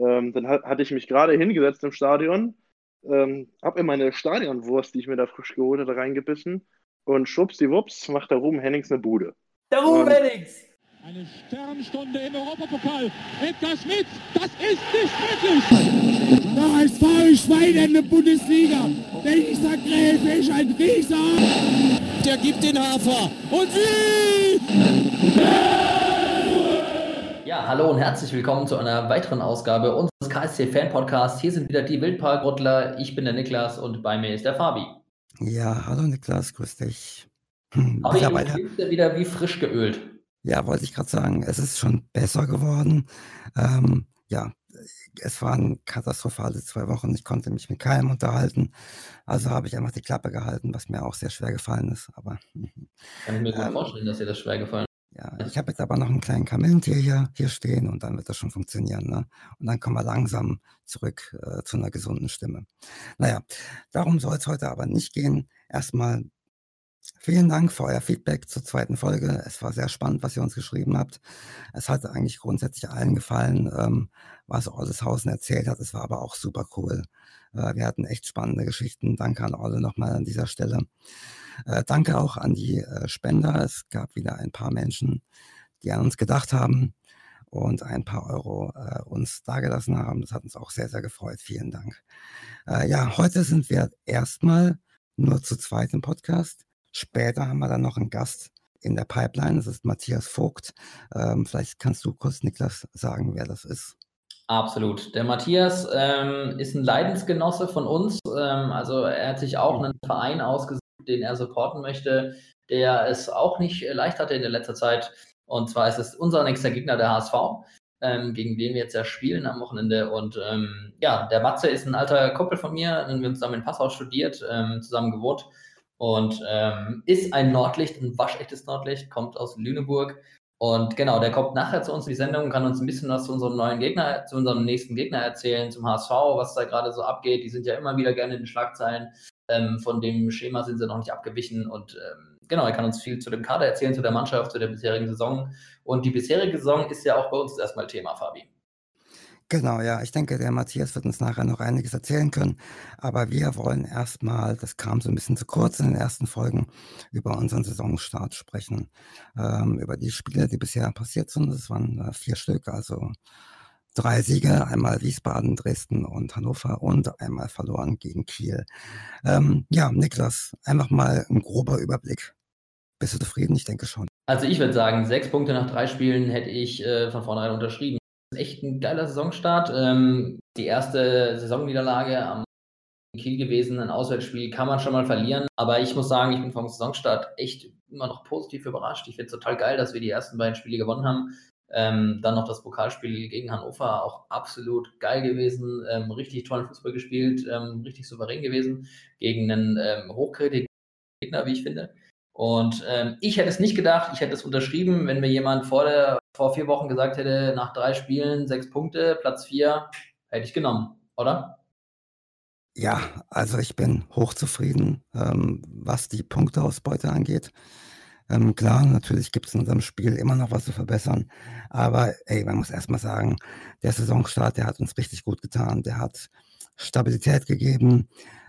Ähm, dann hat, hatte ich mich gerade hingesetzt im Stadion, ähm, habe in meine Stadionwurst, die ich mir da frisch geholt hatte, reingebissen und schwuppsdiwupps macht der Ruben Hennings eine Bude. Der Ruben Hennings! Eine Sternstunde im Europapokal. Edgar Schmidt, das ist nicht möglich. Der HSV Schwein in der Bundesliga. Dieser Gräfe ist ein Rieser. Der gibt den Hafer. Und wie? Ja, hallo und herzlich willkommen zu einer weiteren Ausgabe unseres KSC Fan Podcasts. Hier sind wieder die Wildparkrottler. Ich bin der Niklas und bei mir ist der Fabi. Ja, hallo Niklas, grüß dich. Aber ich bin wieder wie frisch geölt. Ja, wollte ich gerade sagen, es ist schon besser geworden. Ähm, ja, es waren katastrophale zwei Wochen. Ich konnte mich mit keinem unterhalten. Also habe ich einfach die Klappe gehalten, was mir auch sehr schwer gefallen ist. Aber kann ich mir gut ähm, vorstellen, dass dir das schwer gefallen ist. Ja, ich habe jetzt aber noch einen kleinen Kamillentier hier, hier stehen und dann wird das schon funktionieren. Ne? Und dann kommen wir langsam zurück äh, zu einer gesunden Stimme. Naja, darum soll es heute aber nicht gehen. Erstmal Vielen Dank für euer Feedback zur zweiten Folge. Es war sehr spannend, was ihr uns geschrieben habt. Es hat eigentlich grundsätzlich allen gefallen, ähm, was Olleshausen erzählt hat. Es war aber auch super cool. Äh, wir hatten echt spannende Geschichten. Danke an Olle nochmal an dieser Stelle. Äh, danke auch an die äh, Spender. Es gab wieder ein paar Menschen, die an uns gedacht haben und ein paar Euro äh, uns dagelassen haben. Das hat uns auch sehr, sehr gefreut. Vielen Dank. Äh, ja, heute sind wir erstmal nur zu zweit im Podcast. Später haben wir dann noch einen Gast in der Pipeline. Das ist Matthias Vogt. Ähm, vielleicht kannst du kurz, Niklas, sagen, wer das ist. Absolut. Der Matthias ähm, ist ein Leidensgenosse von uns. Ähm, also er hat sich auch einen Verein ausgesucht, den er supporten möchte, der es auch nicht leicht hatte in der letzter Zeit. Und zwar ist es unser nächster Gegner, der HSV, ähm, gegen den wir jetzt ja spielen am Wochenende. Und ähm, ja, der Matze ist ein alter Kumpel von mir, wir zusammen in Passau studiert, ähm, zusammen gewohnt und ähm, ist ein Nordlicht, ein waschechtes Nordlicht, kommt aus Lüneburg. Und genau, der kommt nachher zu uns in die Sendung und kann uns ein bisschen was zu unserem neuen Gegner, zu unserem nächsten Gegner erzählen, zum HSV, was da gerade so abgeht. Die sind ja immer wieder gerne in den Schlagzeilen. Ähm, von dem Schema sind sie noch nicht abgewichen. Und ähm, genau, er kann uns viel zu dem Kader erzählen, zu der Mannschaft, zu der bisherigen Saison. Und die bisherige Saison ist ja auch bei uns erstmal Thema, Fabi. Genau, ja. Ich denke, der Matthias wird uns nachher noch einiges erzählen können. Aber wir wollen erstmal, das kam so ein bisschen zu kurz in den ersten Folgen, über unseren Saisonstart sprechen. Ähm, über die Spiele, die bisher passiert sind. Das waren äh, vier Stück, also drei Siege, einmal Wiesbaden, Dresden und Hannover und einmal verloren gegen Kiel. Ähm, ja, Niklas, einfach mal ein grober Überblick. Bist du zufrieden? Ich denke schon. Also ich würde sagen, sechs Punkte nach drei Spielen hätte ich äh, von vornherein unterschrieben echt ein geiler Saisonstart. Ähm, die erste Saisonniederlage am Kiel gewesen, ein Auswärtsspiel kann man schon mal verlieren. Aber ich muss sagen, ich bin vom Saisonstart echt immer noch positiv überrascht. Ich finde es total geil, dass wir die ersten beiden Spiele gewonnen haben. Ähm, dann noch das Pokalspiel gegen Hannover, auch absolut geil gewesen. Ähm, richtig tollen Fußball gespielt, ähm, richtig souverän gewesen. Gegen einen ähm, hochkritischen Gegner, wie ich finde. Und ähm, ich hätte es nicht gedacht, ich hätte es unterschrieben, wenn mir jemand vor, der, vor vier Wochen gesagt hätte, nach drei Spielen sechs Punkte, Platz vier, hätte ich genommen, oder? Ja, also ich bin hochzufrieden, ähm, was die Punkteausbeute angeht. Ähm, klar, natürlich gibt es in unserem Spiel immer noch was zu verbessern. Aber ey, man muss erstmal sagen, der Saisonstart, der hat uns richtig gut getan. Der hat Stabilität gegeben.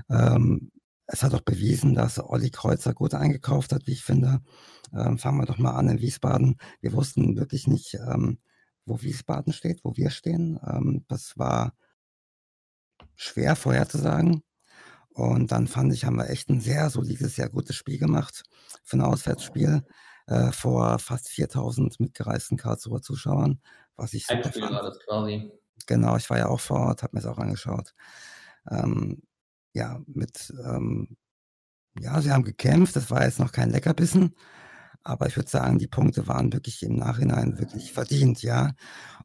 Ähm, es hat auch bewiesen, dass Olli Kreuzer gut eingekauft hat, wie ich finde. Ähm, fangen wir doch mal an in Wiesbaden. Wir wussten wirklich nicht, ähm, wo Wiesbaden steht, wo wir stehen. Ähm, das war schwer vorherzusagen. Und dann fand ich, haben wir echt ein sehr solides, sehr gutes Spiel gemacht für ein Auswärtsspiel äh, vor fast 4000 mitgereisten Karlsruher Zuschauern, was ich super fand. War das quasi. Genau, ich war ja auch vor Ort, habe mir es auch angeschaut. Ähm, ja, mit, ähm, ja, sie haben gekämpft, das war jetzt noch kein Leckerbissen, aber ich würde sagen, die Punkte waren wirklich im Nachhinein wirklich verdient, ja.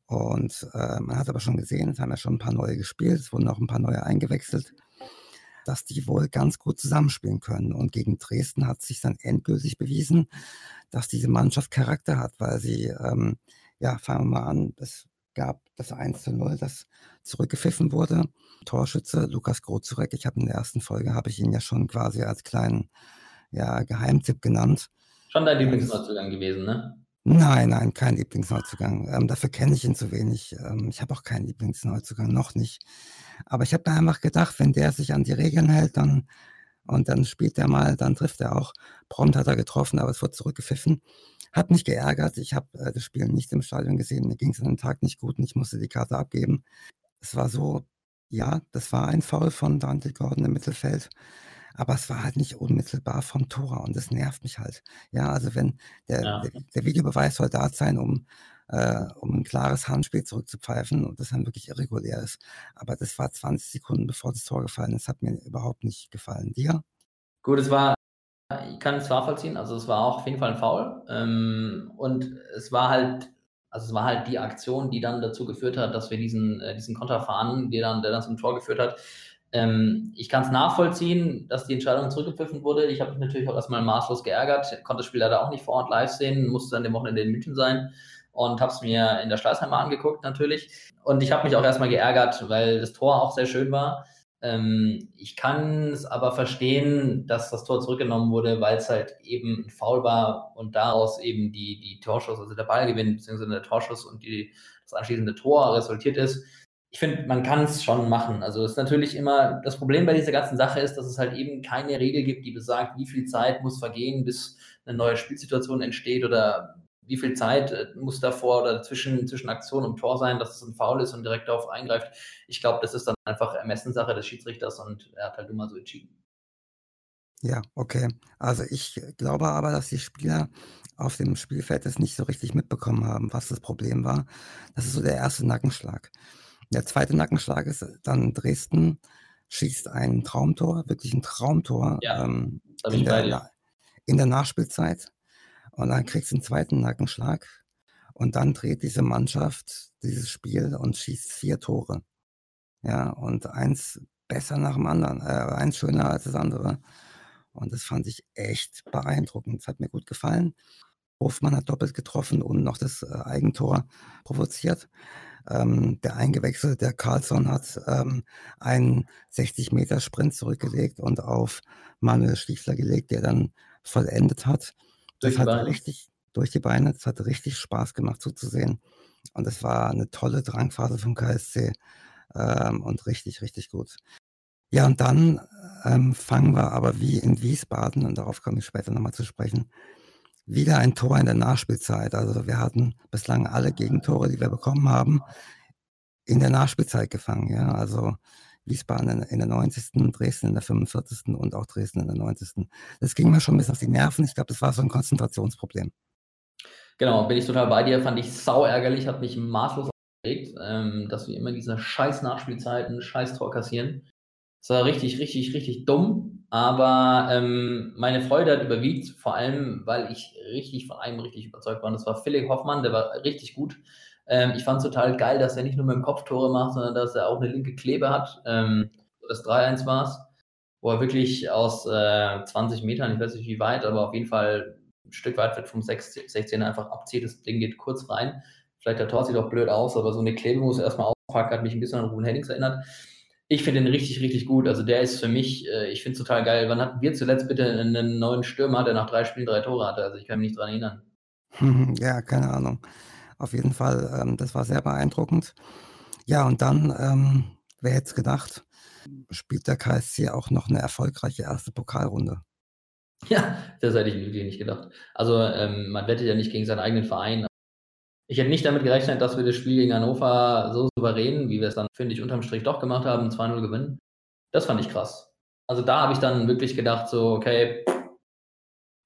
Und äh, man hat aber schon gesehen, es haben ja schon ein paar neue gespielt, es wurden auch ein paar neue eingewechselt, dass die wohl ganz gut zusammenspielen können. Und gegen Dresden hat sich dann endgültig bewiesen, dass diese Mannschaft Charakter hat, weil sie, ähm, ja, fangen wir mal an, es gab das 1 zu 0, das zurückgepfiffen wurde. Torschütze Lukas Grozurek, ich habe in der ersten Folge, habe ich ihn ja schon quasi als kleinen ja, Geheimtipp genannt. Schon dein Lieblingsneuzugang gewesen, ne? Nein, nein, kein Lieblingsneuzugang. Ähm, dafür kenne ich ihn zu wenig. Ähm, ich habe auch keinen Lieblingsneuzugang, noch nicht. Aber ich habe mir einfach gedacht, wenn der sich an die Regeln hält, dann und dann spielt er mal, dann trifft er auch. Prompt hat er getroffen, aber es wurde zurückgepfiffen. Hat mich geärgert. Ich habe äh, das Spiel nicht im Stadion gesehen. Mir ging es an dem Tag nicht gut und ich musste die Karte abgeben. Es war so, ja, das war ein Foul von Dante Gordon im Mittelfeld aber es war halt nicht unmittelbar vom Tor und das nervt mich halt. Ja, also wenn der, ja. der, der, Videobeweis soll da sein, um, äh, um ein klares Handspiel zurückzupfeifen und das dann wirklich irregulär ist. Aber das war 20 Sekunden bevor das Tor gefallen ist, hat mir überhaupt nicht gefallen. Dir? Gut, es war, ich kann es nachvollziehen, also es war auch auf jeden Fall ein Foul ähm, und es war halt also es war halt die Aktion, die dann dazu geführt hat, dass wir diesen, äh, diesen Konter fahren, der dann, der dann zum Tor geführt hat. Ähm, ich kann es nachvollziehen, dass die Entscheidung zurückgepfiffen wurde. Ich habe mich natürlich auch erstmal maßlos geärgert, konnte das Spiel leider auch nicht vor Ort live sehen, musste dann dem Wochenende in München sein und habe es mir in der Schleißheimer angeguckt natürlich. Und ich habe mich auch erstmal geärgert, weil das Tor auch sehr schön war. Ähm, ich kann es aber verstehen, dass das Tor zurückgenommen wurde, weil es halt eben Foul war und daraus eben die, die Torschuss, also der Ballgewinn, beziehungsweise der Torschuss und die, das anschließende Tor resultiert ist ich finde, man kann es schon machen. Also es ist natürlich immer, das Problem bei dieser ganzen Sache ist, dass es halt eben keine Regel gibt, die besagt, wie viel Zeit muss vergehen, bis eine neue Spielsituation entsteht oder wie viel Zeit äh, muss davor oder zwischen, zwischen Aktion und Tor sein, dass es ein Foul ist und direkt darauf eingreift. Ich glaube, das ist dann einfach Ermessenssache des Schiedsrichters und er hat halt immer so entschieden. Ja, okay. Also ich glaube aber, dass die Spieler auf dem Spielfeld das nicht so richtig mitbekommen haben, was das Problem war. Das ist so der erste Nackenschlag. Der zweite Nackenschlag ist dann Dresden schießt ein Traumtor, wirklich ein Traumtor ja, ähm, in, der, in, der, Nachspielzeit. Und dann kriegst du einen zweiten Nackenschlag. Und dann dreht diese Mannschaft dieses Spiel und schießt vier Tore. Ja, und eins besser nach dem anderen, äh, eins schöner als das andere. Und das fand ich echt beeindruckend. Das hat mir gut gefallen. Hofmann hat doppelt getroffen und noch das äh, Eigentor provoziert. Ähm, der eingewechselte, der Carlson, hat ähm, einen 60-Meter-Sprint zurückgelegt und auf Manuel Stiefler gelegt, der dann vollendet hat. Das hat Beine. richtig durch die Beine. Das hat richtig Spaß gemacht zuzusehen. Und es war eine tolle Drangphase vom KSC ähm, und richtig, richtig gut. Ja, und dann ähm, fangen wir aber wie in Wiesbaden, und darauf komme ich später nochmal zu sprechen, wieder ein Tor in der Nachspielzeit. Also wir hatten bislang alle Gegentore, die wir bekommen haben, in der Nachspielzeit gefangen. Ja, also Wiesbaden in der 90., Dresden in der 45. und auch Dresden in der 90. Das ging mir schon bis auf die Nerven. Ich glaube, das war so ein Konzentrationsproblem. Genau, bin ich total bei dir. Fand ich sau ärgerlich, hat mich maßlos aufgeregt, ähm, dass wir immer diese scheiß Nachspielzeiten, scheiß Tor kassieren. Das war richtig, richtig, richtig dumm. Aber ähm, meine Freude hat überwiegt, vor allem, weil ich richtig von einem richtig überzeugt war. Und das war Philipp Hoffmann, der war richtig gut. Ähm, ich fand es total geil, dass er nicht nur mit dem Kopf Tore macht, sondern dass er auch eine linke Klebe hat. Ähm, das 3-1 war es, wo er wirklich aus äh, 20 Metern, ich weiß nicht wie weit, aber auf jeden Fall ein Stück weit wird vom 16er einfach abzieht. Das Ding geht kurz rein. Vielleicht der Tor sieht auch blöd aus, aber so eine Klebe muss er erstmal auspacken, hat mich ein bisschen an Ruben Hennings erinnert ich finde ihn richtig, richtig gut. Also der ist für mich, äh, ich finde es total geil. Wann hatten wir zuletzt bitte einen neuen Stürmer, der nach drei Spielen drei Tore hatte? Also ich kann mich nicht dran erinnern. Ja, keine Ahnung. Auf jeden Fall, ähm, das war sehr beeindruckend. Ja, und dann, ähm, wer hätte es gedacht, spielt der KSC auch noch eine erfolgreiche erste Pokalrunde. Ja, das hätte ich wirklich nicht gedacht. Also ähm, man wettet ja nicht gegen seinen eigenen Verein, ich hätte nicht damit gerechnet, dass wir das Spiel gegen Hannover so souverän, wie wir es dann, finde ich, unterm Strich doch gemacht haben, 2-0 gewinnen. Das fand ich krass. Also da habe ich dann wirklich gedacht, so, okay,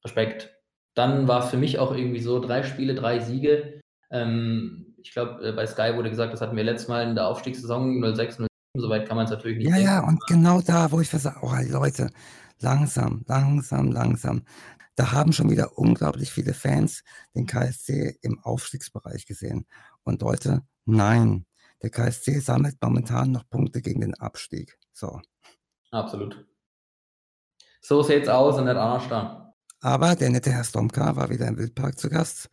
Respekt. Dann war es für mich auch irgendwie so, drei Spiele, drei Siege. Ähm, ich glaube, äh, bei Sky wurde gesagt, das hatten wir letztes Mal in der Aufstiegssaison 06, 07, soweit kann man es natürlich nicht Ja, denken. ja, und genau da, wo ich sage, oh Leute, langsam, langsam, langsam. Da haben schon wieder unglaublich viele Fans den KSC im Aufstiegsbereich gesehen. Und Leute, nein, der KSC sammelt momentan noch Punkte gegen den Abstieg. So. Absolut. So sieht's aus und nicht anders dann. Aber der nette Herr Stomka war wieder im Wildpark zu Gast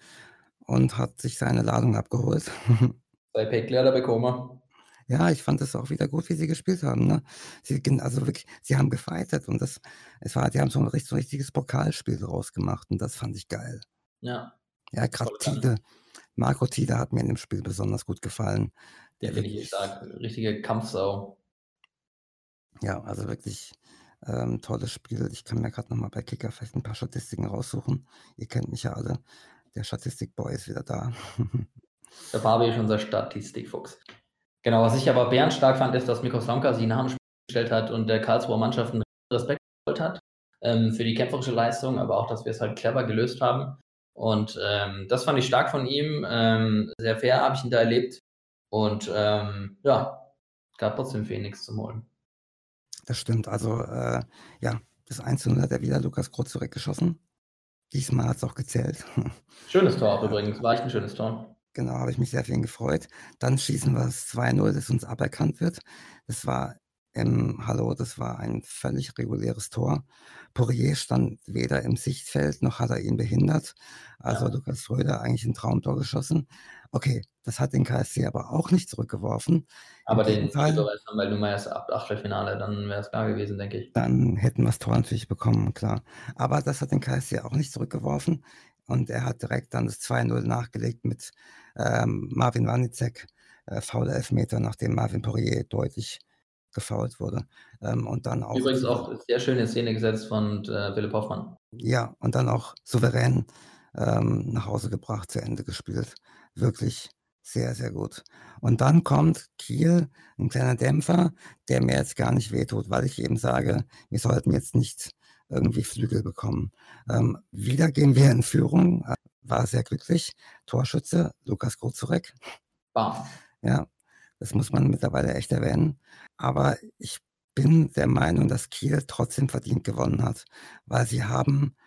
und hat sich seine Ladung abgeholt. Bei Päckler oder bekommen. Ja, ich fand es auch wieder gut, wie sie gespielt haben. Ne? Sie, also wirklich, sie haben gefeitet und das, es war, die haben so ein, so ein richtiges Pokalspiel draus gemacht und das fand ich geil. Ja. Ja, gerade Tide. Marco Tide hat mir in dem Spiel besonders gut gefallen. Der finde ich stark. Richtige Kampfsau. Ja, also wirklich ähm, tolles Spiel. Ich kann mir gerade nochmal bei Kicker vielleicht ein paar Statistiken raussuchen. Ihr kennt mich ja alle. Der Statistikboy ist wieder da. Der Fabi ist unser Statistikfuchs. Genau, was ich aber bärenstark fand, ist, dass Mikos Lamka sie nach dem Spiel gestellt hat und der Karlsruher Mannschaft einen Respekt hat ähm, für die kämpferische Leistung, aber auch, dass wir es halt clever gelöst haben. Und ähm, das fand ich stark von ihm. Ähm, sehr fair habe ich ihn da erlebt. Und ähm, ja, gab trotzdem Phoenix zum Holen. Das stimmt. Also, äh, ja, das 1 hat er wieder Lukas Krotz zurückgeschossen. Diesmal hat es auch gezählt. Schönes Tor übrigens, war echt ein schönes Tor. Genau, habe ich mich sehr für ihn gefreut. Dann schießen wir das 2-0, das uns aberkannt wird. Das war im Hallo, das war ein völlig reguläres Tor. Poirier stand weder im Sichtfeld noch hat er ihn behindert. Also ja. Lukas Fröder eigentlich ein Traumtor geschossen. Okay, das hat den KSC aber auch nicht zurückgeworfen. Aber den Fall, weil du meinst ab Achtelfinale, dann wäre es klar gewesen, denke ich. Dann hätten wir das Tor natürlich bekommen, klar. Aber das hat den KSC auch nicht zurückgeworfen. Und er hat direkt dann das 2-0 nachgelegt mit ähm, Marvin Wanicek, äh, fauler Elfmeter, nachdem Marvin Poirier deutlich gefault wurde. Ähm, und dann auch. Übrigens auch sehr schöne Szene gesetzt von äh, Philipp Hoffmann. Ja, und dann auch souverän ähm, nach Hause gebracht, zu Ende gespielt. Wirklich sehr, sehr gut. Und dann kommt Kiel, ein kleiner Dämpfer, der mir jetzt gar nicht wehtut, weil ich eben sage, wir sollten jetzt nicht irgendwie Flügel bekommen. Ähm, wieder gehen wir in Führung, äh, war sehr glücklich. Torschütze Lukas Grozurek. Bam. Ja, das muss man mittlerweile echt erwähnen. Aber ich bin der Meinung, dass Kiel trotzdem verdient gewonnen hat, weil sie haben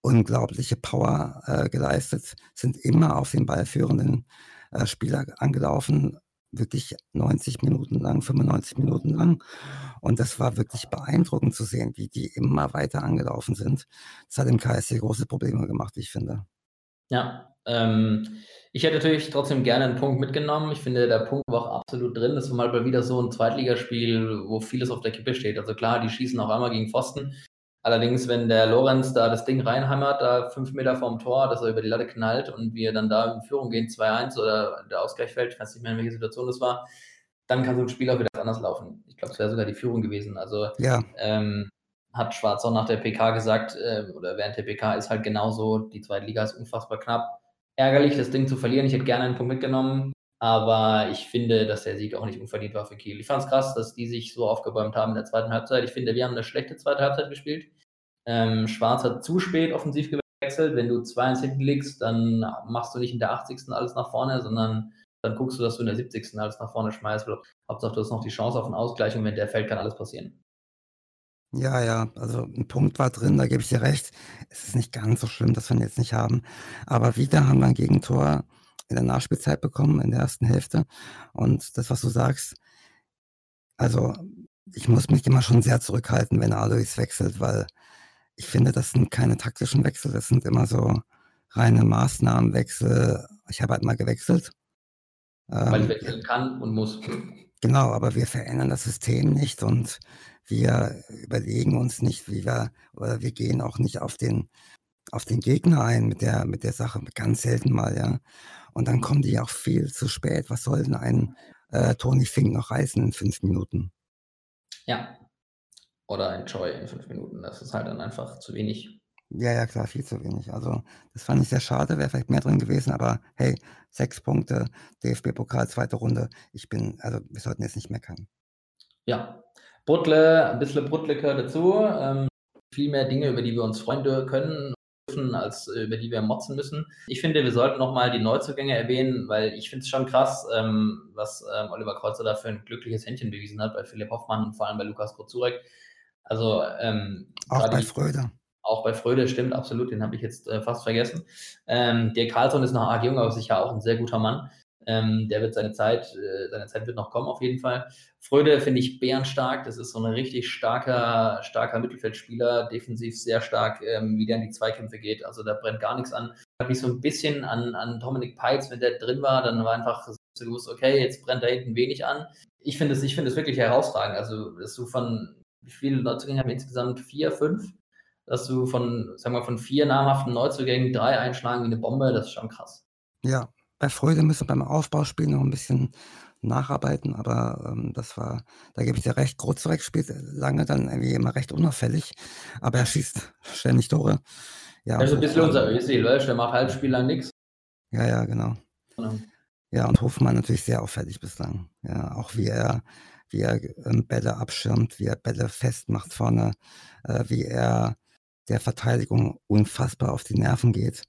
unglaubliche Power äh, geleistet, sind immer auf den ballführenden äh, Spieler angelaufen, wirklich 90 Minuten lang, 95 Minuten lang. Und das war wirklich beeindruckend zu sehen, wie die immer weiter angelaufen sind. Das hat dem KSC große Probleme gemacht, ich finde. Ja, ähm, ich hätte natürlich trotzdem gerne einen Punkt mitgenommen. Ich finde, der Punkt war auch absolut drin. Das war mal wieder so ein Zweitligaspiel, wo vieles auf der Kippe steht. Also klar, die schießen auch einmal gegen Pfosten. Allerdings, wenn der Lorenz da das Ding reinhammert, da fünf Meter vorm Tor, dass er über die Latte knallt und wir dann da in Führung gehen, 2-1 oder der Ausgleich fällt, ich weiß nicht mehr, in welcher Situation das war, dann kann so ein Spiel auch wieder anders laufen. Ich glaube, es wäre sogar die Führung gewesen. Also ja. ähm, hat Schwarz auch nach der PK gesagt, äh, oder während der PK ist halt genauso, die zweite Liga ist unfassbar knapp ärgerlich, das Ding zu verlieren. Ich hätte gerne einen Punkt mitgenommen, aber ich finde, dass der Sieg auch nicht unverdient war für Kiel. Ich fand es krass, dass die sich so aufgebäumt haben in der zweiten Halbzeit. Ich finde, wir haben eine schlechte zweite Halbzeit gespielt. Ähm, Schwarz hat zu spät offensiv gewechselt. Wenn du 2-1 hinten liegst, dann machst du nicht in der 80. alles nach vorne, sondern dann guckst du, dass du in der 70. alles nach vorne schmeißt. Hauptsache, du hast noch die Chance auf einen Ausgleich und wenn der fällt, kann alles passieren. Ja, ja, also ein Punkt war drin, da gebe ich dir recht. Es ist nicht ganz so schlimm, dass wir ihn jetzt nicht haben. Aber wieder haben wir ein Gegentor in der Nachspielzeit bekommen, in der ersten Hälfte. Und das, was du sagst, also ich muss mich immer schon sehr zurückhalten, wenn Alois wechselt, weil ich finde, das sind keine taktischen Wechsel, das sind immer so reine Maßnahmenwechsel. Ich habe halt mal gewechselt. Weil ich ähm, wechseln kann und muss. Genau, aber wir verändern das System nicht und wir überlegen uns nicht, wie wir, oder wir gehen auch nicht auf den, auf den Gegner ein mit der, mit der Sache, ganz selten mal, ja. Und dann kommen die auch viel zu spät. Was soll denn ein äh, Tony Fink noch reißen in fünf Minuten? Ja. Oder ein Joy in fünf Minuten. Das ist halt dann einfach zu wenig. Ja, ja, klar, viel zu wenig. Also, das fand ich sehr schade, wäre vielleicht mehr drin gewesen, aber hey, sechs Punkte, DFB-Pokal, zweite Runde. Ich bin, also, wir sollten jetzt nicht meckern. Ja, Bruttle, ein bisschen Bruttle gehört dazu. Ähm, viel mehr Dinge, über die wir uns freuen können dürfen, als äh, über die wir motzen müssen. Ich finde, wir sollten nochmal die Neuzugänge erwähnen, weil ich finde es schon krass, ähm, was ähm, Oliver Kreuzer da für ein glückliches Händchen bewiesen hat bei Philipp Hoffmann und vor allem bei Lukas Kozurek. Also ähm, auch bei Fröde. Auch bei Fröde, stimmt, absolut, den habe ich jetzt äh, fast vergessen. Ähm, der Carlson ist noch arg jung, aber sicher auch ein sehr guter Mann. Ähm, der wird seine Zeit, äh, seine Zeit wird noch kommen, auf jeden Fall. Fröde finde ich bärenstark. Das ist so ein richtig starker, starker Mittelfeldspieler, defensiv sehr stark, ähm, wie der in die Zweikämpfe geht. Also da brennt gar nichts an. Hat mich so ein bisschen an, an Dominik Peitz, wenn der drin war, dann war einfach so gewusst, okay, jetzt brennt da hinten wenig an. Ich finde es, ich finde es wirklich herausragend. Also, dass du von, wie viele Neuzugänge haben wir insgesamt? Vier, fünf? dass du von, sagen wir, von vier namhaften Neuzugängen drei einschlagen wie eine Bombe, das ist schon krass. Ja, bei Freude müssen wir beim Aufbauspiel noch ein bisschen nacharbeiten, aber ähm, das war, da gebe ich dir recht, Grozurek spielt lange dann irgendwie immer recht unauffällig, aber er schießt ständig Tore. Ja, also ein bisschen unser Özil, weißt der macht halb Spiel lang nichts. Ja, ja, genau. genau. Ja, und Hofmann natürlich sehr auffällig bislang. Ja, auch wie er, wie er ähm, Bälle abschirmt, wie er Bälle festmacht vorne, äh, wie er der Verteidigung unfassbar auf die Nerven geht.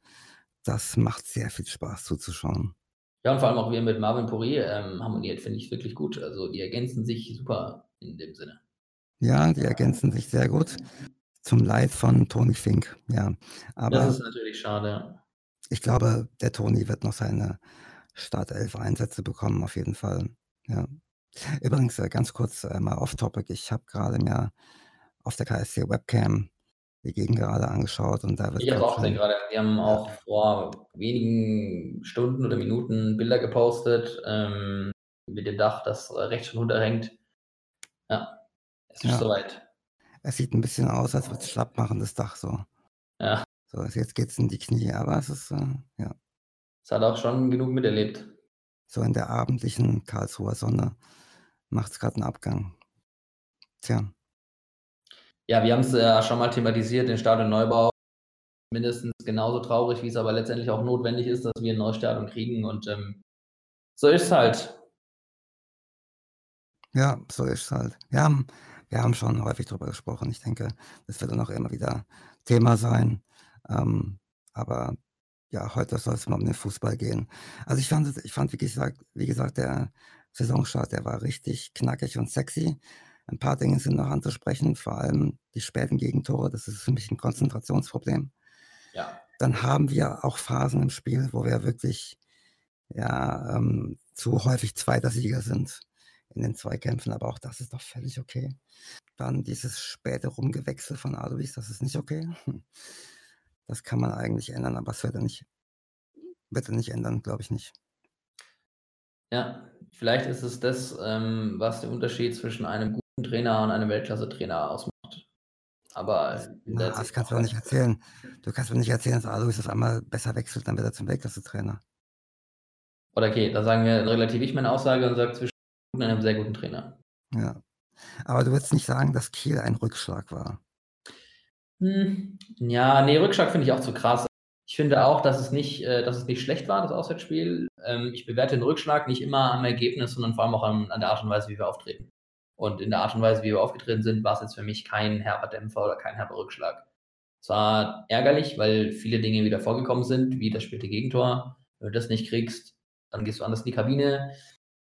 Das macht sehr viel Spaß zuzuschauen. Ja, und vor allem auch wie er mit Marvin Poirier ähm, harmoniert, finde ich wirklich gut. Also die ergänzen sich super in dem Sinne. Ja, die ergänzen sich sehr gut. Zum Leid von Toni Fink, ja. Aber das ist natürlich schade. Ich glaube, der Toni wird noch seine Startelf-Einsätze bekommen, auf jeden Fall. Ja. Übrigens, äh, ganz kurz äh, mal off-topic. Ich habe gerade mir auf der KSC Webcam die Gegend gerade angeschaut und da wird. Ich habe auch gesehen gerade. Wir haben auch vor wenigen Stunden oder Minuten Bilder gepostet ähm, mit dem Dach, das rechts schon runterhängt. Ja, es ist ja. soweit. Es sieht ein bisschen aus, als würde es schlapp machen, das Dach so. Ja. So, jetzt geht es in die Knie, aber es ist, äh, ja. Es hat auch schon genug miterlebt. So in der abendlichen Karlsruher Sonne macht es gerade einen Abgang. Tja. Ja, wir haben es ja schon mal thematisiert, den Stadionneubau. Mindestens genauso traurig, wie es aber letztendlich auch notwendig ist, dass wir ein Neustadion kriegen. Und ähm, so ist es halt. Ja, so ist es halt. Wir haben, wir haben schon häufig darüber gesprochen. Ich denke, das wird dann auch immer wieder Thema sein. Ähm, aber ja, heute soll es mal um den Fußball gehen. Also ich fand, ich fand, wie gesagt, wie gesagt, der Saisonstart, der war richtig knackig und sexy. Ein paar Dinge sind noch anzusprechen, vor allem die späten Gegentore. Das ist für mich ein Konzentrationsproblem. Ja. Dann haben wir auch Phasen im Spiel, wo wir wirklich ja, ähm, zu häufig zweiter Sieger sind in den Zweikämpfen, aber auch das ist doch völlig okay. Dann dieses späte Rumgewechsel von Alois, das ist nicht okay. Das kann man eigentlich ändern, aber es wird er nicht, wird er nicht ändern, glaube ich nicht. Ja, vielleicht ist es das, ähm, was der Unterschied zwischen einem guten Trainer und einem Weltklasse-Trainer ausmacht. Aber Na, das kannst du doch nicht erzählen. Du kannst mir nicht erzählen, dass Alois auf einmal besser wechselt, dann wird er zum Weltklasse-Trainer. Oder okay, da sagen wir relativ ich meine Aussage und sage zwischen und einem sehr guten Trainer. Ja. Aber du würdest nicht sagen, dass Kiel ein Rückschlag war. Hm, ja, nee, Rückschlag finde ich auch zu krass. Ich finde auch, dass es nicht, äh, dass es nicht schlecht war, das Auswärtsspiel. Ähm, ich bewerte den Rückschlag nicht immer am Ergebnis, sondern vor allem auch an der Art und Weise, wie wir auftreten. Und in der Art und Weise, wie wir aufgetreten sind, war es jetzt für mich kein herber Dämpfer oder kein herber Rückschlag. Es war ärgerlich, weil viele Dinge wieder vorgekommen sind, wie das spielte Gegentor. Wenn du das nicht kriegst, dann gehst du anders in die Kabine.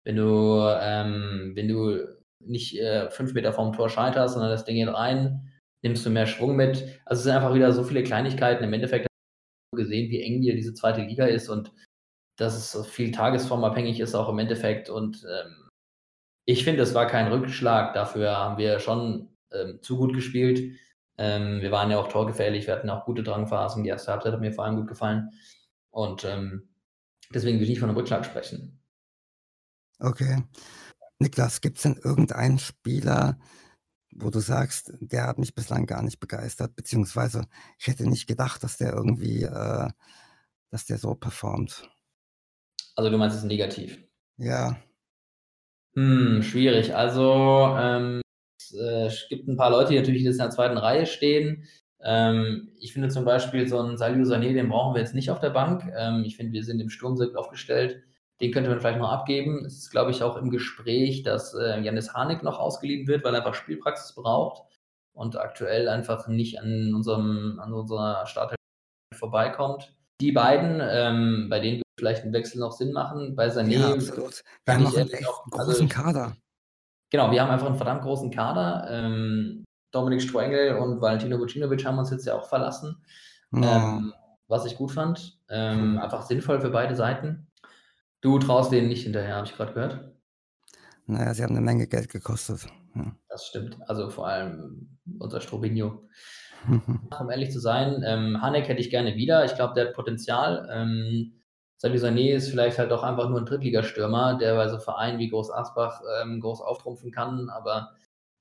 Wenn du, ähm, wenn du nicht äh, fünf Meter vorm Tor scheiterst, sondern das Ding geht rein, nimmst du mehr Schwung mit. Also es sind einfach wieder so viele Kleinigkeiten. Im Endeffekt gesehen, wie eng hier diese zweite Liga ist und dass es viel tagesformabhängig ist auch im Endeffekt. Und ähm, ich finde, es war kein Rückschlag. Dafür haben wir schon ähm, zu gut gespielt. Ähm, wir waren ja auch torgefährlich. Wir hatten auch gute Drangphasen. Die erste Halbzeit hat mir vor allem gut gefallen. Und ähm, deswegen will ich nicht von einem Rückschlag sprechen. Okay. Niklas, gibt es denn irgendeinen Spieler, wo du sagst, der hat mich bislang gar nicht begeistert, beziehungsweise ich hätte nicht gedacht, dass der irgendwie, äh, dass der so performt? Also du meinst es negativ? Ja. Hm, schwierig. Also, ähm, es äh, gibt ein paar Leute, die natürlich jetzt in der zweiten Reihe stehen. Ähm, ich finde zum Beispiel so einen Salio Sané, den brauchen wir jetzt nicht auf der Bank. Ähm, ich finde, wir sind im Sturm sehr gut aufgestellt. Den könnte man vielleicht noch abgeben. Es ist, glaube ich, auch im Gespräch, dass äh, Janis Harnik noch ausgeliehen wird, weil er einfach Spielpraxis braucht und aktuell einfach nicht an unserem, an unserer Startelf vorbeikommt. Die beiden, ähm, bei denen vielleicht ein Wechsel noch Sinn machen. Bei Sané. Ja, absolut. Wir haben noch einen echt auch, also großen also, Kader. Genau, wir haben einfach einen verdammt großen Kader. Ähm, Dominik Strengel und Valentino Vucinovic haben uns jetzt ja auch verlassen. Oh. Ähm, was ich gut fand. Ähm, einfach sinnvoll für beide Seiten. Du traust denen nicht hinterher, habe ich gerade gehört. Naja, sie haben eine Menge Geld gekostet. Ja. Das stimmt. Also vor allem unser Strobinho. Um ehrlich zu sein, ähm, Hanek hätte ich gerne wieder. Ich glaube, der hat Potenzial. Ähm, Sadio Sané ist vielleicht halt auch einfach nur ein Drittligastürmer, der bei so Vereinen wie Groß Asbach ähm, groß auftrumpfen kann, aber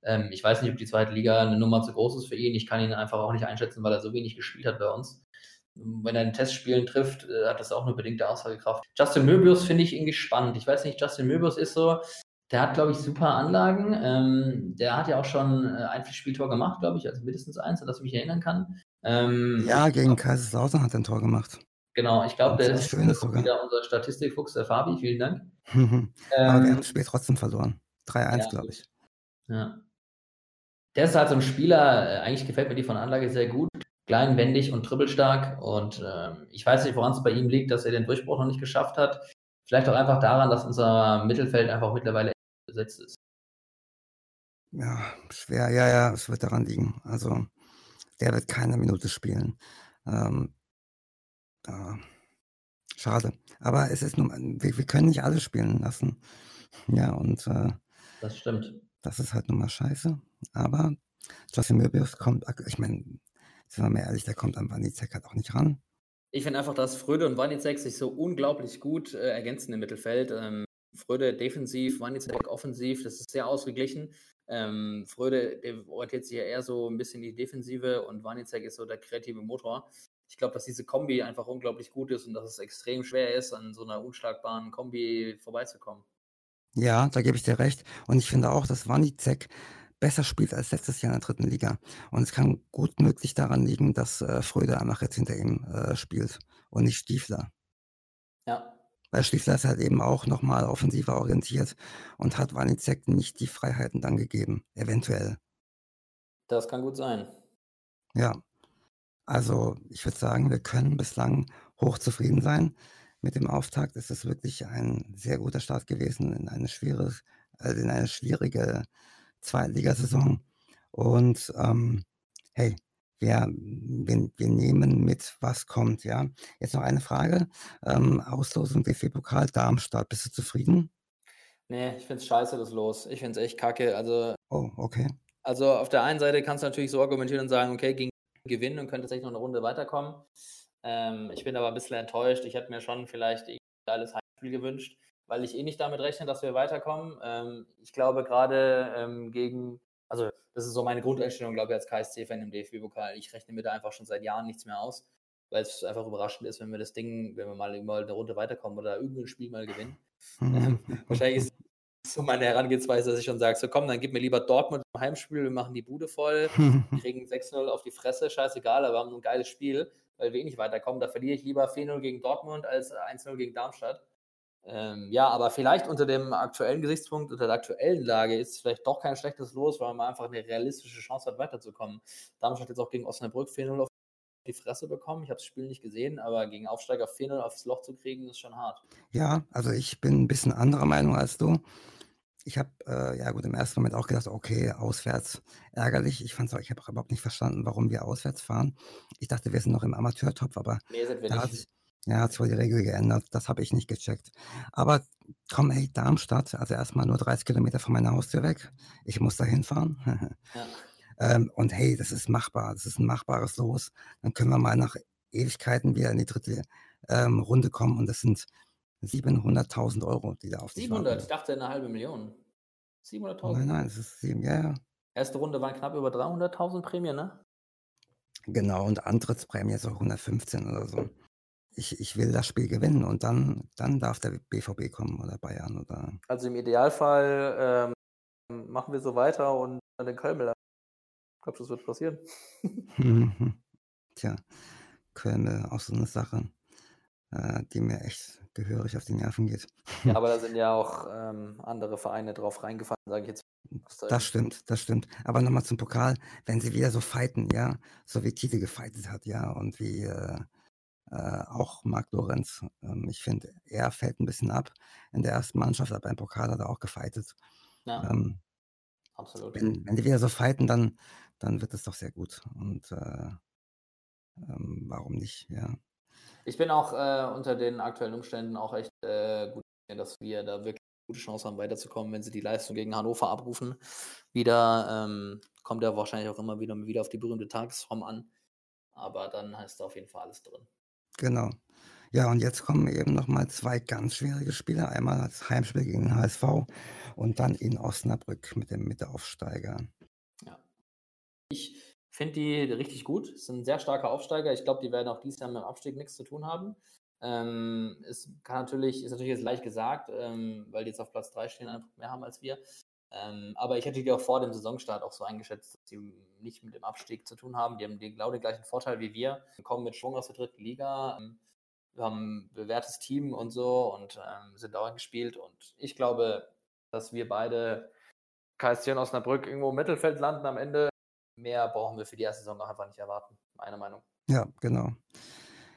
Ähm, ich weiß nicht, ob die zweite Liga eine Nummer zu groß ist für ihn. Ich kann ihn einfach auch nicht einschätzen, weil er so wenig gespielt hat bei uns. Wenn er in Testspielen trifft, äh, hat das auch nur bedingte Aussagekraft. Justin Möbius finde ich irgendwie spannend. Ich weiß nicht, Justin Möbius ist so, der hat, glaube ich, super Anlagen. Ähm, der hat ja auch schon äh, ein Spieltor gemacht, glaube ich, also mindestens eins, an das ich mich erinnern kann. Ähm, ja, gegen Kaiserslautern hat er ein Tor gemacht. Genau, ich glaube, der ist schön, sogar. wieder unser Statistikfuchs, der Fabi. Vielen Dank. Aber ähm, wir haben das Spiel trotzdem verloren. 3-1, ja. glaube ich. Ja. Der ist halt so ein Spieler, äh, eigentlich gefällt mir die von Anlage sehr gut. Klein, wendig und dribbelstark. Und ähm, ich weiß nicht, woran es bei ihm liegt, dass er den Durchbruch noch nicht geschafft hat. Vielleicht auch einfach daran, dass unser Mittelfeld einfach mittlerweile besetzt ist. Ja, schwer. Ja, ja, es wird daran liegen. Also, der wird keine Minute spielen. Ähm, äh, schade. Aber es ist nur, wir, wir, können nicht alle spielen lassen. Ja, und äh, das stimmt. Das ist halt nun mal scheiße. Aber Justin Möbius kommt, ich meine, sind wir mal ehrlich, der kommt an Wanizek halt auch nicht ran. Ich finde einfach, dass Fröde und Wanizek sich so unglaublich gut äh, ergänzen im Mittelfeld. Ähm, Fröde defensiv, Wanizek offensiv, das ist sehr ausgeglichen. Ähm, Fröde orientiert sich ja eher so ein bisschen in die Defensive und Wanizek ist so der kreative Motor. Ich glaube, dass diese Kombi einfach unglaublich gut ist und dass es extrem schwer ist, an so einer unschlagbaren Kombi vorbeizukommen. Ja, da gebe ich dir recht. Und ich finde auch, dass Wanizek besser spielt als letztes Jahr in der dritten Liga. Und es kann gut möglich daran liegen, dass äh, Fröde einfach jetzt hinter ihm äh, spielt und nicht Stiefler. Weil Stiefler ist halt eben auch nochmal offensiver orientiert und hat Wanizek nicht die Freiheiten dann gegeben, eventuell. Das kann gut sein. Ja. Also ich würde sagen, wir können bislang hochzufrieden sein mit dem Auftakt. Es ist wirklich ein sehr guter Start gewesen in eine schwere, also in eine schwierige Zweitligasaison. Und ähm, hey, wir, wir, wir, nehmen mit, was kommt, ja. Jetzt noch eine Frage. Ähm, Auslosung DFB-Pokal Darmstadt, bist du zufrieden? Nee, ich finde es scheiße, das Los. Ich finde es echt kacke. Also, oh, okay. Also auf der einen Seite kannst du natürlich so argumentieren und sagen, okay, gegen gewinnen und könnte tatsächlich noch eine Runde weiterkommen. Ähm, ich bin aber ein bisschen enttäuscht. Ich hätte mir schon vielleicht ein geiles Heimspiel gewünscht weil ich eh nicht damit rechne, dass wir weiterkommen. Ähm, ich glaube gerade ähm, gegen, also das ist so meine Grundeinstellung, glaube ich, als KSC-Fan im DFB-Pokal. Ich rechne mir da einfach schon seit Jahren nichts mehr aus, weil es einfach überraschend ist, wenn wir das Ding, wenn wir mal, mal eine Runde weiterkommen oder irgendein Spiel mal gewinnen. Ähm, wahrscheinlich ist so meine Herangehensweise, dass ich schon sage, so komm, dann gib mir lieber Dortmund im Heimspiel, wir machen die Bude voll, kriegen 6-0 auf die Fresse, scheißegal, aber wir haben ein geiles Spiel, weil wir eh nicht weiterkommen. Da verliere ich lieber 4-0 gegen Dortmund als 1-0 gegen Darmstadt. Ähm, ja, aber vielleicht unter dem aktuellen Gesichtspunkt, unter der aktuellen Lage ist vielleicht doch kein schlechtes Los, weil man einfach eine realistische Chance hat, weiterzukommen. Darmstadt jetzt auch gegen Osnabrück 4-0 auf die Fresse bekommen. Ich habe das Spiel nicht gesehen, aber gegen Aufsteiger 4-0 aufs Loch zu kriegen, ist schon hart. Ja, also ich bin ein bisschen anderer Meinung als du. Ich habe, äh, ja gut, im ersten Moment auch gedacht, okay, auswärts ärgerlich. Ich fand es auch, ich habe auch überhaupt nicht verstanden, warum wir auswärts fahren. Ich dachte, wir sind noch im Amateurtopf, aber nee, sind wir da Ja, hat zwar die Regel geändert, das habe ich nicht gecheckt. Aber komm, ey, Darmstadt, also erstmal nur 30 Kilometer von meiner Haustür weg. Ich muss da hinfahren. ja. ähm, und hey, das ist machbar, das ist ein machbares Los. Dann können wir mal nach Ewigkeiten wieder in die dritte ähm, Runde kommen und das sind 700.000 Euro, die da auf 700, ich dachte eine halbe Million. 700.000? Nein, nein, es ist sieben, ja, ja. Erste Runde waren knapp über 300.000 Prämie, ne? Genau, und Antrittsprämie so 115 oder so ich, ich will das Spiel gewinnen und dann, dann darf der BVB kommen oder Bayern oder. Also im Idealfall ähm, machen wir so weiter und dann den Köln Ich glaube, das wird passieren. Tja, Köln auch so eine Sache, äh, die mir echt gehörig auf die Nerven geht. Ja, aber da sind ja auch ähm, andere Vereine drauf reingefallen, sage ich jetzt. Das stimmt, das stimmt. Aber nochmal zum Pokal, wenn sie wieder so fighten, ja, so wie Tite gefightet hat, ja, und wie äh, äh, auch Marc Lorenz. Ähm, ich finde, er fällt ein bisschen ab in der ersten Mannschaft, aber im Pokal hat er auch gefeitet. Ja, ähm, absolut. Wenn, wenn die wieder so fighten, dann, dann wird es doch sehr gut. Und äh, ähm, warum nicht, ja. Ich bin auch äh, unter den aktuellen Umständen auch echt äh, gut, dass wir da wirklich gute Chance haben, weiterzukommen, wenn sie die Leistung gegen Hannover abrufen. Wieder ähm, kommt er wahrscheinlich auch immer wieder, wieder auf die berühmte Tagesform an. Aber dann heißt da auf jeden Fall alles drin. Genau. Ja, und jetzt kommen eben nochmal zwei ganz schwierige Spiele. Einmal das Heimspiel gegen den HSV und dann in Osnabrück mit dem Mitteaufsteiger. Ja. Ich finde die richtig gut. Es sind sehr starke Aufsteiger. Ich glaube, die werden auch dieses Jahr mit dem Abstieg nichts zu tun haben. Ähm, es kann natürlich, ist natürlich jetzt leicht gesagt, ähm, weil die jetzt auf Platz 3 stehen, einfach mehr haben als wir. Ähm, aber ich hätte die auch vor dem Saisonstart auch so eingeschätzt, dass sie nicht mit dem Abstieg zu tun haben. Die haben genau den gleichen Vorteil wie wir. Wir kommen mit Schwung aus der dritten Liga. Ähm, wir haben ein bewährtes Team und so und ähm, sind auch gespielt. Und ich glaube, dass wir beide KSC und Osnabrück irgendwo im Mittelfeld landen am Ende. Mehr brauchen wir für die erste Saison auch einfach nicht erwarten, meiner Meinung. Ja, genau.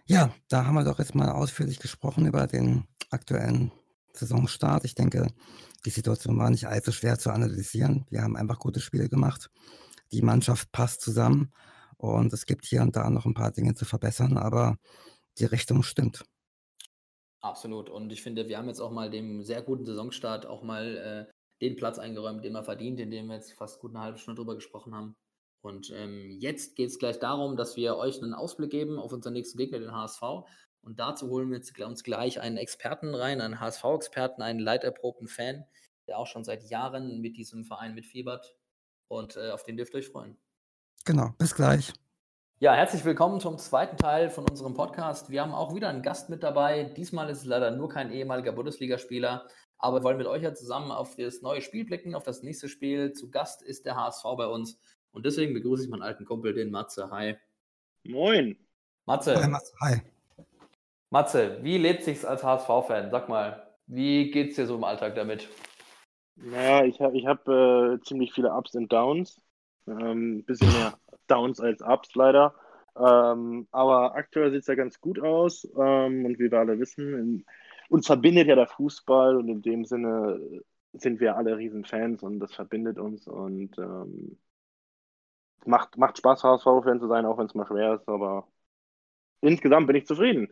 Ja, da haben wir doch jetzt mal ausführlich gesprochen über den aktuellen Saisonstart. Ich denke, die Situation war nicht allzu schwer zu analysieren. Wir haben einfach gute Spiele gemacht. Die Mannschaft passt zusammen und es gibt hier und da noch ein paar Dinge zu verbessern, aber die Richtung stimmt. Absolut. Und ich finde, wir haben jetzt auch mal dem sehr guten Saisonstart auch mal äh, den Platz eingeräumt, den er verdient, in dem wir jetzt fast gut eine halbe Stunde drüber gesprochen haben. Und ähm, jetzt geht es gleich darum, dass wir euch einen Ausblick geben auf unseren nächsten Gegner, den HSV. Und dazu holen wir uns gleich einen Experten rein, einen HSV-Experten, einen leiterprobten Fan, der auch schon seit Jahren mit diesem Verein mitfiebert. Und äh, auf den dürft ihr euch freuen. Genau, bis gleich. Ja, herzlich willkommen zum zweiten Teil von unserem Podcast. Wir haben auch wieder einen Gast mit dabei. Diesmal ist es leider nur kein ehemaliger Bundesligaspieler, aber wir wollen mit euch ja zusammen auf das neue Spiel blicken, auf das nächste Spiel. Zu Gast ist der HSV bei uns und deswegen begrüße ich meinen alten Kumpel, den Matze. Hi. Moin. Matze. Hi, Matze. Hi. Matze, wie lebt sich's als HSV-Fan? Sag mal, wie geht's dir so im Alltag damit? Naja, ich habe ich hab, äh, ziemlich viele Ups und Downs. Ähm, bisschen mehr Downs als Ups leider. Ähm, aber aktuell sieht es ja ganz gut aus. Ähm, und wie wir alle wissen, in, uns verbindet ja der Fußball und in dem Sinne sind wir alle Riesenfans und das verbindet uns und ähm, macht, macht Spaß, HSV-Fan zu sein, auch wenn es mal schwer ist, aber insgesamt bin ich zufrieden.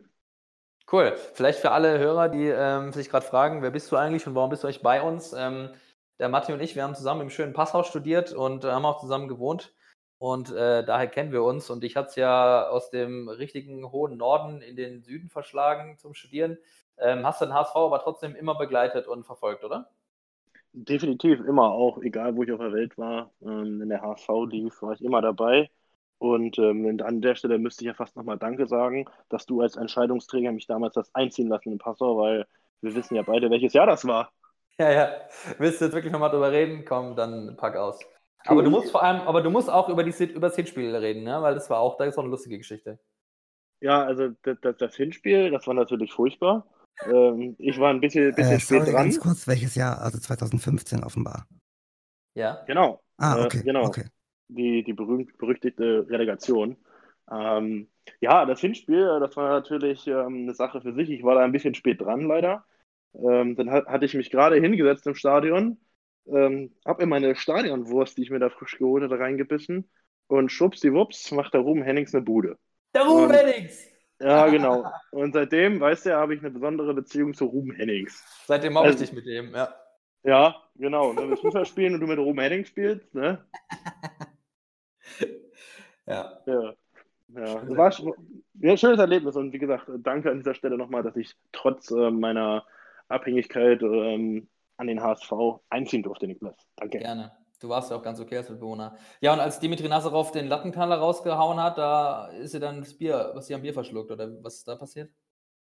Cool. Vielleicht für alle Hörer, die ähm, sich gerade fragen, wer bist du eigentlich und warum bist du eigentlich bei uns? Ähm, der Matti und ich, wir haben zusammen im schönen Passhaus studiert und äh, haben auch zusammen gewohnt. Und äh, daher kennen wir uns. Und ich hatte es ja aus dem richtigen hohen Norden in den Süden verschlagen zum Studieren. Ähm, hast du den HSV aber trotzdem immer begleitet und verfolgt, oder? Definitiv immer auch, egal wo ich auf der Welt war. Ähm, in der HSV lief, war ich immer dabei. Und ähm, an der Stelle müsste ich ja fast nochmal Danke sagen, dass du als Entscheidungsträger mich damals das einziehen lassen in Passau, weil wir wissen ja beide, welches Jahr das war. Ja, ja. Willst du jetzt wirklich nochmal drüber reden? Komm, dann pack aus. Aber du musst vor allem, aber du musst auch über, die, über das Hinspiel reden, ne? weil das war auch, da ist auch eine lustige Geschichte. Ja, also das, das Hinspiel, das war natürlich furchtbar. Ähm, ich war ein bisschen, bisschen Äh, spät sorry, dran. ganz kurz, welches Jahr? Also 2015 offenbar. Ja. Genau. Ah, Äh, okay. genau. okay. Die, die berühmt berüchtigte Relegation. Ähm, ja, das Hinspiel, das war natürlich ähm, eine Sache für sich. Ich war da ein bisschen spät dran, leider. Ähm, dann hat, hatte ich mich gerade hingesetzt im Stadion, ähm, habe in meine Stadionwurst, die ich mir da frisch geholt hatte, reingebissen und schwuppsdiwupps macht da Ruben Hennings eine Bude. Der Ruben Und- Hennings! Ja, genau. Und seitdem, weißt du, ja, habe ich eine besondere Beziehung zu Ruben Hennings. Seitdem ich Also- dich mit dem, ja. Ja, genau. Wenn wir Fußball spielen und du mit Ruben Hennings spielst, ne? Ja. Ja. Ja, das war schon, ja, ein schönes Erlebnis und wie gesagt, danke an dieser Stelle nochmal, dass ich trotz äh, meiner Abhängigkeit ähm, an den HSV einziehen durfte, Niklas. Danke. Gerne. Du warst ja auch ganz okay als Mitbewohner. Ja, und als Dimitri Nazarov den Lattenknaller rausgehauen hat, da ist sie dann das Bier, was sie am Bier verschluckt, oder was ist da passiert?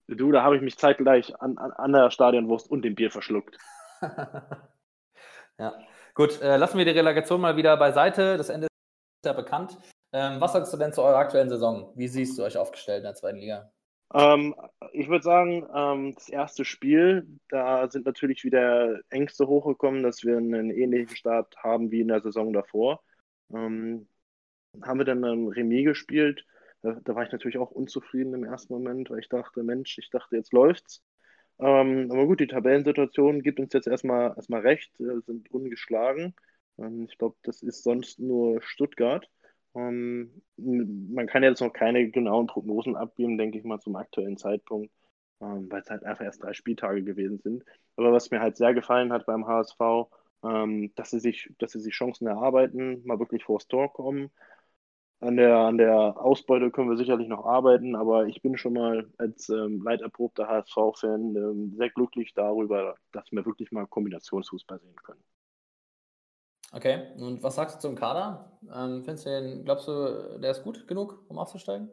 Du, da habe ich mich zeitgleich an, an, an der Stadionwurst und dem Bier verschluckt. ja. Gut, äh, lassen wir die Relegation mal wieder beiseite. Das Ende ist ja bekannt. Ähm, was sagst du denn zu eurer aktuellen Saison? Wie siehst du euch aufgestellt in der zweiten Liga? Ähm, ich würde sagen, ähm, das erste Spiel, da sind natürlich wieder Ängste hochgekommen, dass wir einen ähnlichen Start haben wie in der Saison davor. Ähm, haben wir dann ähm, Remis gespielt. Da, da war ich natürlich auch unzufrieden im ersten Moment, weil ich dachte, Mensch, ich dachte, jetzt läuft's. Ähm, aber gut, die Tabellensituation gibt uns jetzt erstmal, erstmal recht, sind ungeschlagen. Ähm, ich glaube, das ist sonst nur Stuttgart. Ähm, man kann jetzt noch keine genauen Prognosen abgeben, denke ich mal, zum aktuellen Zeitpunkt, ähm, weil es halt einfach erst drei Spieltage gewesen sind. Aber was mir halt sehr gefallen hat beim HSV, ähm, dass sie sich, dass sie sich Chancen erarbeiten, mal wirklich vors Tor kommen. an der, an der Ausbeute können wir sicherlich noch arbeiten, aber ich bin schon mal als ähm, leiderprobter HSV-Fan ähm, sehr glücklich darüber, dass wir wirklich mal Kombinationsfußball sehen können. Okay, und was sagst du zum Kader? Ähm, findest du den, glaubst du, der ist gut genug, um aufzusteigen?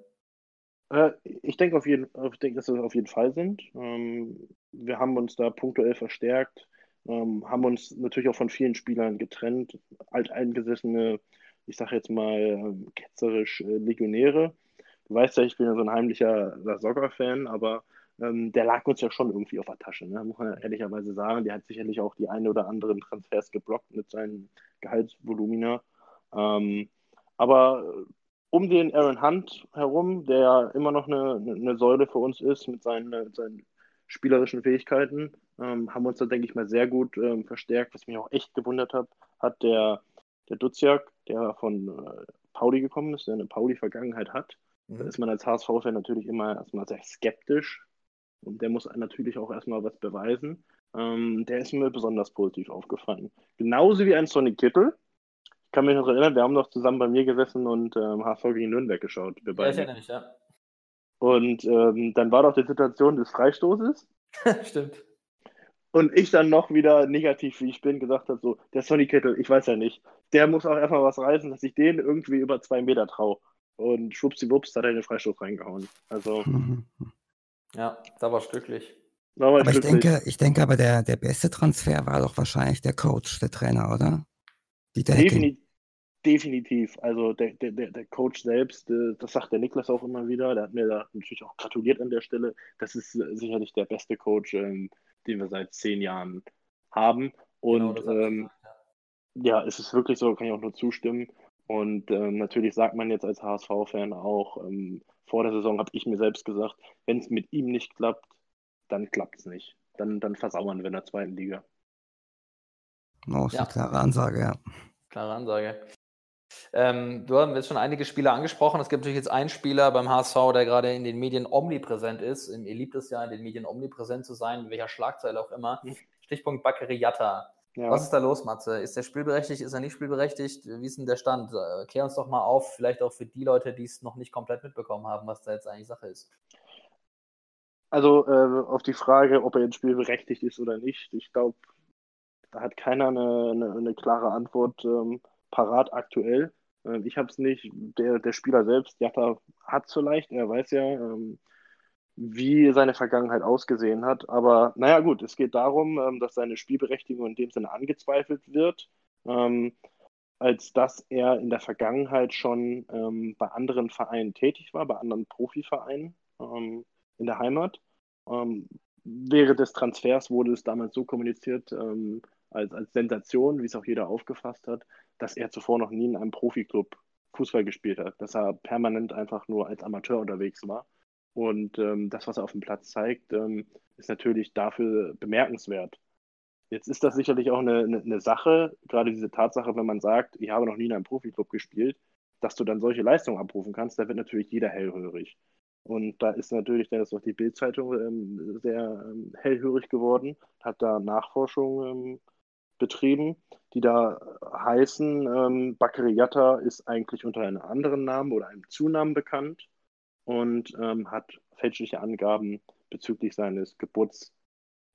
Äh, ich denke auf jeden, ich denke, dass wir auf jeden Fall sind. Ähm, wir haben uns da punktuell verstärkt, ähm, haben uns natürlich auch von vielen Spielern getrennt, alteingesessene ich sage jetzt mal ketzerisch äh, Legionäre. Du weißt ja, ich bin ja so ein heimlicher Lasogga-Fan, aber ähm, der lag uns ja schon irgendwie auf der Tasche, ne? muss man ehrlicherweise sagen. Der hat sicherlich auch die eine oder anderen Transfers geblockt mit seinen Gehaltsvolumina. Ähm, aber äh, um den Aaron Hunt herum, der ja immer noch eine, eine Säule für uns ist mit seinen, mit seinen spielerischen Fähigkeiten, ähm, haben uns da, denke ich mal, sehr gut ähm, verstärkt. Was mich auch echt gewundert hat, hat der der Duziak, der von äh, Pauli gekommen ist, der eine Pauli-Vergangenheit hat. Mhm. Da ist man als HSV-Fan natürlich immer erstmal sehr skeptisch. Und der muss natürlich auch erstmal was beweisen. Ähm, der ist mir besonders positiv aufgefallen. Genauso wie ein Sonny Kittel. Ich kann mich noch erinnern, wir haben noch zusammen bei mir gesessen und ähm, HSV gegen Nürnberg geschaut. Wir beide. Ja, ich erinnere mich, ja. Und ähm, dann war doch die Situation des Freistoßes. Stimmt. Und ich dann noch wieder negativ, wie ich bin, gesagt habe, so, der Sonny Kittel, ich weiß ja nicht, der muss auch erstmal was reißen, dass ich den irgendwie über zwei Meter traue. Und schwuppsiwupps hat er den Freistoß reingehauen. Also. Ja, da war es glücklich. Aber ich denke, ich denke aber, der, der beste Transfer war doch wahrscheinlich der Coach, der Trainer, oder? Dieter Defini definitiv. Also der, der, der Coach selbst, äh, das sagt der Niklas auch immer wieder, der hat mir da natürlich auch gratuliert an der Stelle. Das ist sicherlich der beste Coach, ähm, den wir seit zehn Jahren haben. Und genau, ähm, ja. ja, es ist wirklich so, kann ich auch nur zustimmen. Und ähm, natürlich sagt man jetzt als HSV-Fan auch, ähm, vor der Saison habe ich mir selbst gesagt, wenn es mit ihm nicht klappt, dann klappt es nicht. Dann, dann versauern wir in der zweiten Liga. Oh, ist ja. eine klare Ansage, ja. Klare Ansage. Ähm, du hast jetzt schon einige Spieler angesprochen. Es gibt natürlich jetzt einen Spieler beim HSV, der gerade in den Medien omnipräsent ist. Ihr liebt es ja, in den Medien omnipräsent zu sein, in welcher Schlagzeile auch immer. Hm. Stichpunkt Bakary Yatta. Ja. Was ist da los, Matze? Ist der spielberechtigt? Ist er nicht spielberechtigt? Wie ist denn der Stand? Äh, klär uns doch mal auf, vielleicht auch für die Leute, die es noch nicht komplett mitbekommen haben, was da jetzt eigentlich Sache ist. Also äh, auf die Frage, ob er jetzt spielberechtigt ist oder nicht, ich glaube, da hat keiner eine, eine, eine klare Antwort. Ähm, parat aktuell. Ähm, ich habe es nicht. Der, der Spieler selbst, Jatta, hat es vielleicht. Er weiß ja, ähm, wie seine Vergangenheit ausgesehen hat. Aber naja, gut, es geht darum, ähm, dass seine Spielberechtigung in dem Sinne angezweifelt wird, ähm, als dass er in der Vergangenheit schon ähm, bei anderen Vereinen tätig war, bei anderen Profivereinen ähm, in der Heimat. während des Transfers wurde es damals so kommuniziert, als, als Sensation, wie es auch jeder aufgefasst hat, dass er zuvor noch nie in einem Profiklub Fußball gespielt hat, dass er permanent einfach nur als Amateur unterwegs war. Und ähm, das, was er auf dem Platz zeigt, ähm, ist natürlich dafür bemerkenswert. Jetzt ist das sicherlich auch eine, eine, eine, Sache, gerade diese Tatsache, wenn man sagt, ich habe noch nie in einem Profiklub gespielt, dass du dann solche Leistungen abrufen kannst, da wird natürlich jeder hellhörig. Und da ist natürlich dann ist auch die Bildzeitung ähm, sehr ähm, hellhörig geworden, hat da Nachforschung ähm, betrieben, die da heißen, ähm, Bakariata ist eigentlich unter einem anderen Namen oder einem Zunamen bekannt und ähm, hat fälschliche Angaben bezüglich seines Geburtsdatums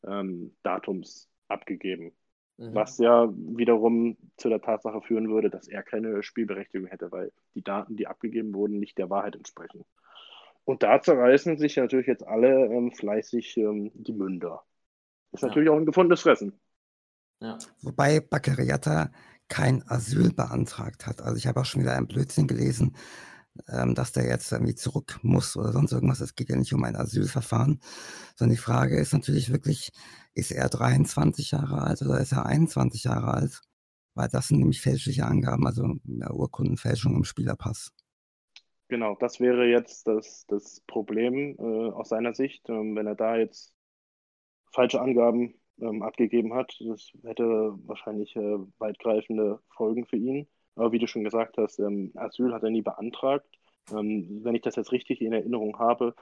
ähm, abgegeben. Mhm. Was ja wiederum zu der Tatsache führen würde, dass er keine Spielberechtigung hätte, weil die Daten, die abgegeben wurden, nicht der Wahrheit entsprechen. Und da zerreißen sich natürlich jetzt alle ähm, fleißig ähm, die Münder. Ist ja. natürlich auch ein gefundenes Fressen. Ja. Wobei Baccariata kein Asyl beantragt hat. Also ich habe auch schon wieder einen Blödsinn gelesen, ähm, dass der jetzt irgendwie zurück muss oder sonst irgendwas. Es geht ja nicht um ein Asylverfahren, sondern die Frage ist natürlich wirklich, ist er 23 Jahre alt oder ist er 21 Jahre alt? Weil das sind nämlich fälschliche Angaben, also ja, Urkundenfälschung im Spielerpass. Genau, das wäre jetzt das, das Problem äh, aus seiner Sicht, ähm, wenn er da jetzt falsche Angaben ähm, abgegeben hat. Das hätte wahrscheinlich äh, weitgreifende Folgen für ihn. Aber wie du schon gesagt hast, ähm, Asyl hat er nie beantragt. Ähm, wenn ich das jetzt richtig in Erinnerung habe,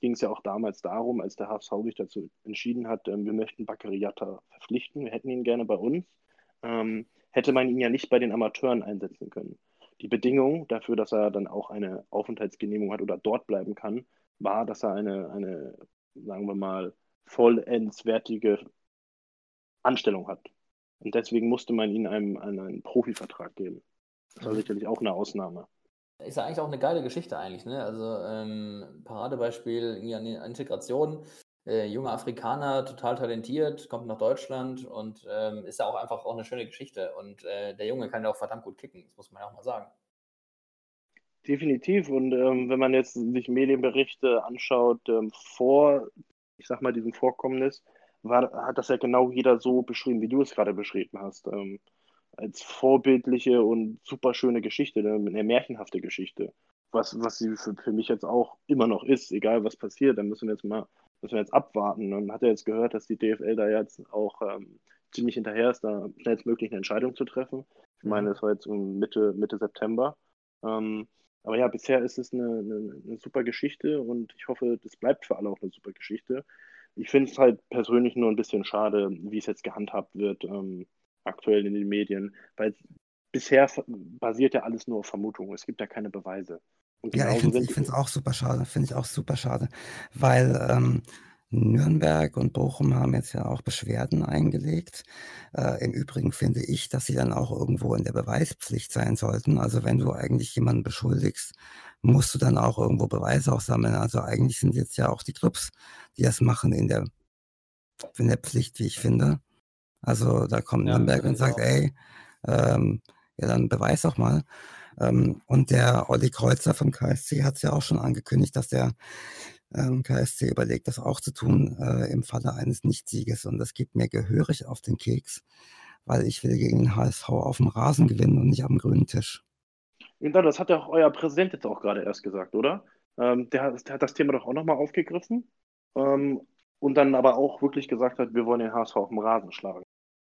ging es ja auch damals darum, als der HSV sich dazu entschieden hat, ähm, wir möchten Bakariata verpflichten, wir hätten ihn gerne bei uns, ähm, hätte man ihn ja nicht bei den Amateuren einsetzen können. Die Bedingung dafür, dass er dann auch eine Aufenthaltsgenehmigung hat oder dort bleiben kann, war, dass er eine, eine sagen wir mal, vollendwertige Anstellung hat. Und deswegen musste man ihm einen, einen Profivertrag geben. Das war mhm. sicherlich auch eine Ausnahme. Ist ja eigentlich auch eine geile Geschichte eigentlich, ne? Also ähm, Paradebeispiel Integration, äh, junger Afrikaner, total talentiert, kommt nach Deutschland und ähm, ist ja auch einfach auch eine schöne Geschichte. Und äh, der Junge kann ja auch verdammt gut kicken, das muss man ja auch mal sagen. Definitiv. Und ähm, wenn man jetzt sich Medienberichte anschaut, ähm, vor, ich sag mal, diesem Vorkommnis, war, hat das ja genau jeder so beschrieben, wie du es gerade beschrieben hast. Ähm, als vorbildliche und super schöne Geschichte, ne, eine märchenhafte Geschichte. Was, was sie für, für mich jetzt auch immer noch ist, egal was passiert, dann müssen wir jetzt mal, müssen wir jetzt abwarten. Und hat er jetzt gehört, dass die DFL da jetzt auch ähm, ziemlich hinterher ist, da schnellstmöglich eine Entscheidung zu treffen. Ich meine, es war jetzt um Mitte, Mitte September. Ähm, aber ja, bisher ist es eine, eine, eine, super Geschichte und ich hoffe, das bleibt für alle auch eine super Geschichte. Ich finde es halt persönlich nur ein bisschen schade, wie es jetzt gehandhabt wird. Ähm, aktuell in den Medien, weil bisher basiert ja alles nur auf Vermutungen. Es gibt ja keine Beweise. Ja, ich finde es auch super schade, finde ich auch super schade, weil ähm, Nürnberg und Bochum haben jetzt ja auch Beschwerden eingelegt. Äh, Im Übrigen finde ich, dass sie dann auch irgendwo in der Beweispflicht sein sollten. Also wenn du eigentlich jemanden beschuldigst, musst du dann auch irgendwo Beweise auch sammeln. Also eigentlich sind jetzt ja auch die Clubs, die das machen, in der, in der Pflicht, wie ich finde. Also da kommt ja, Nürnberg und sagt, auch. ey, ähm, ja, dann beweis doch mal. Ähm, und der Olli Kreuzer vom KSC hat es ja auch schon angekündigt, dass der ähm, KSC überlegt, das auch zu tun äh, im Falle eines Nichtsieges. Und das geht mir gehörig auf den Keks, weil ich will gegen den HSV auf dem Rasen gewinnen und nicht am grünen Tisch. Das hat ja auch euer Präsident jetzt auch gerade erst gesagt, oder? Ähm, der, der, hat das Thema doch auch nochmal aufgegriffen ähm, und dann aber auch wirklich gesagt hat, wir wollen den HSV auf dem Rasen schlagen.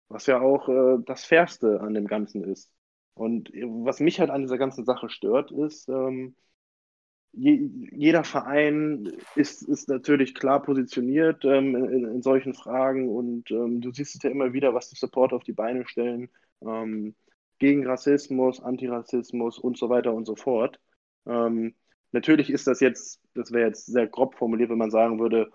Was ja auch äh, das Fairste an dem Ganzen ist. Und was mich halt an dieser ganzen Sache stört, ist, ähm, je, jeder Verein ist, ist natürlich klar positioniert ähm, in, in, solchen Fragen und ähm, du siehst es ja immer wieder, was die Supporter auf die Beine stellen ähm, gegen Rassismus, Antirassismus und so weiter und so fort. Ähm, natürlich ist das jetzt, das wäre jetzt sehr grob formuliert, wenn man sagen würde,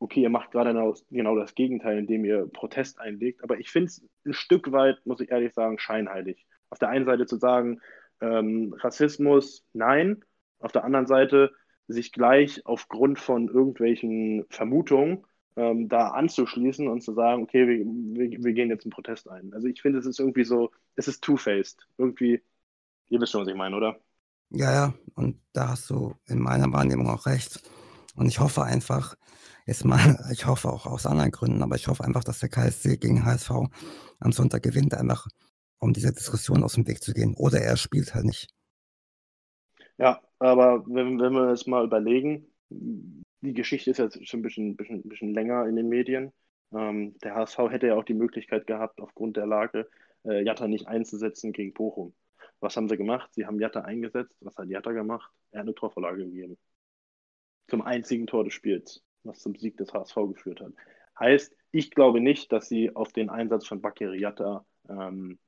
okay, ihr macht gerade genau das Gegenteil, indem ihr Protest einlegt. Aber ich finde es ein Stück weit, muss ich ehrlich sagen, scheinheilig. Auf der einen Seite zu sagen, ähm, Rassismus, nein. Auf der anderen Seite sich gleich aufgrund von irgendwelchen Vermutungen ähm, da anzuschließen und zu sagen, okay, wir, wir, wir gehen jetzt einen Protest ein. Also ich finde, es ist irgendwie so, es ist two-faced. Irgendwie, ihr wisst schon, was ich meine, oder? Ja, ja, und da hast du in meiner Wahrnehmung auch recht. Und ich hoffe einfach, jetzt mal, ich hoffe auch aus anderen Gründen, aber ich hoffe einfach, dass der KSC gegen HSV am Sonntag gewinnt, einfach um diese Diskussion aus dem Weg zu gehen. Oder er spielt halt nicht. Ja, aber wenn, wenn wir es mal überlegen, die Geschichte ist jetzt schon ein bisschen, bisschen, bisschen länger in den Medien. Ähm, der HSV hätte ja auch die Möglichkeit gehabt, aufgrund der Lage, äh, Jatta nicht einzusetzen gegen Bochum. Was haben sie gemacht? Sie haben Jatta eingesetzt. Was hat Jatta gemacht? Er hat eine Torvorlage gegeben. Zum einzigen Tor des Spiels was zum Sieg des HSV geführt hat. Heißt, ich glaube nicht, dass sie auf den Einsatz von Bakiriata ähm,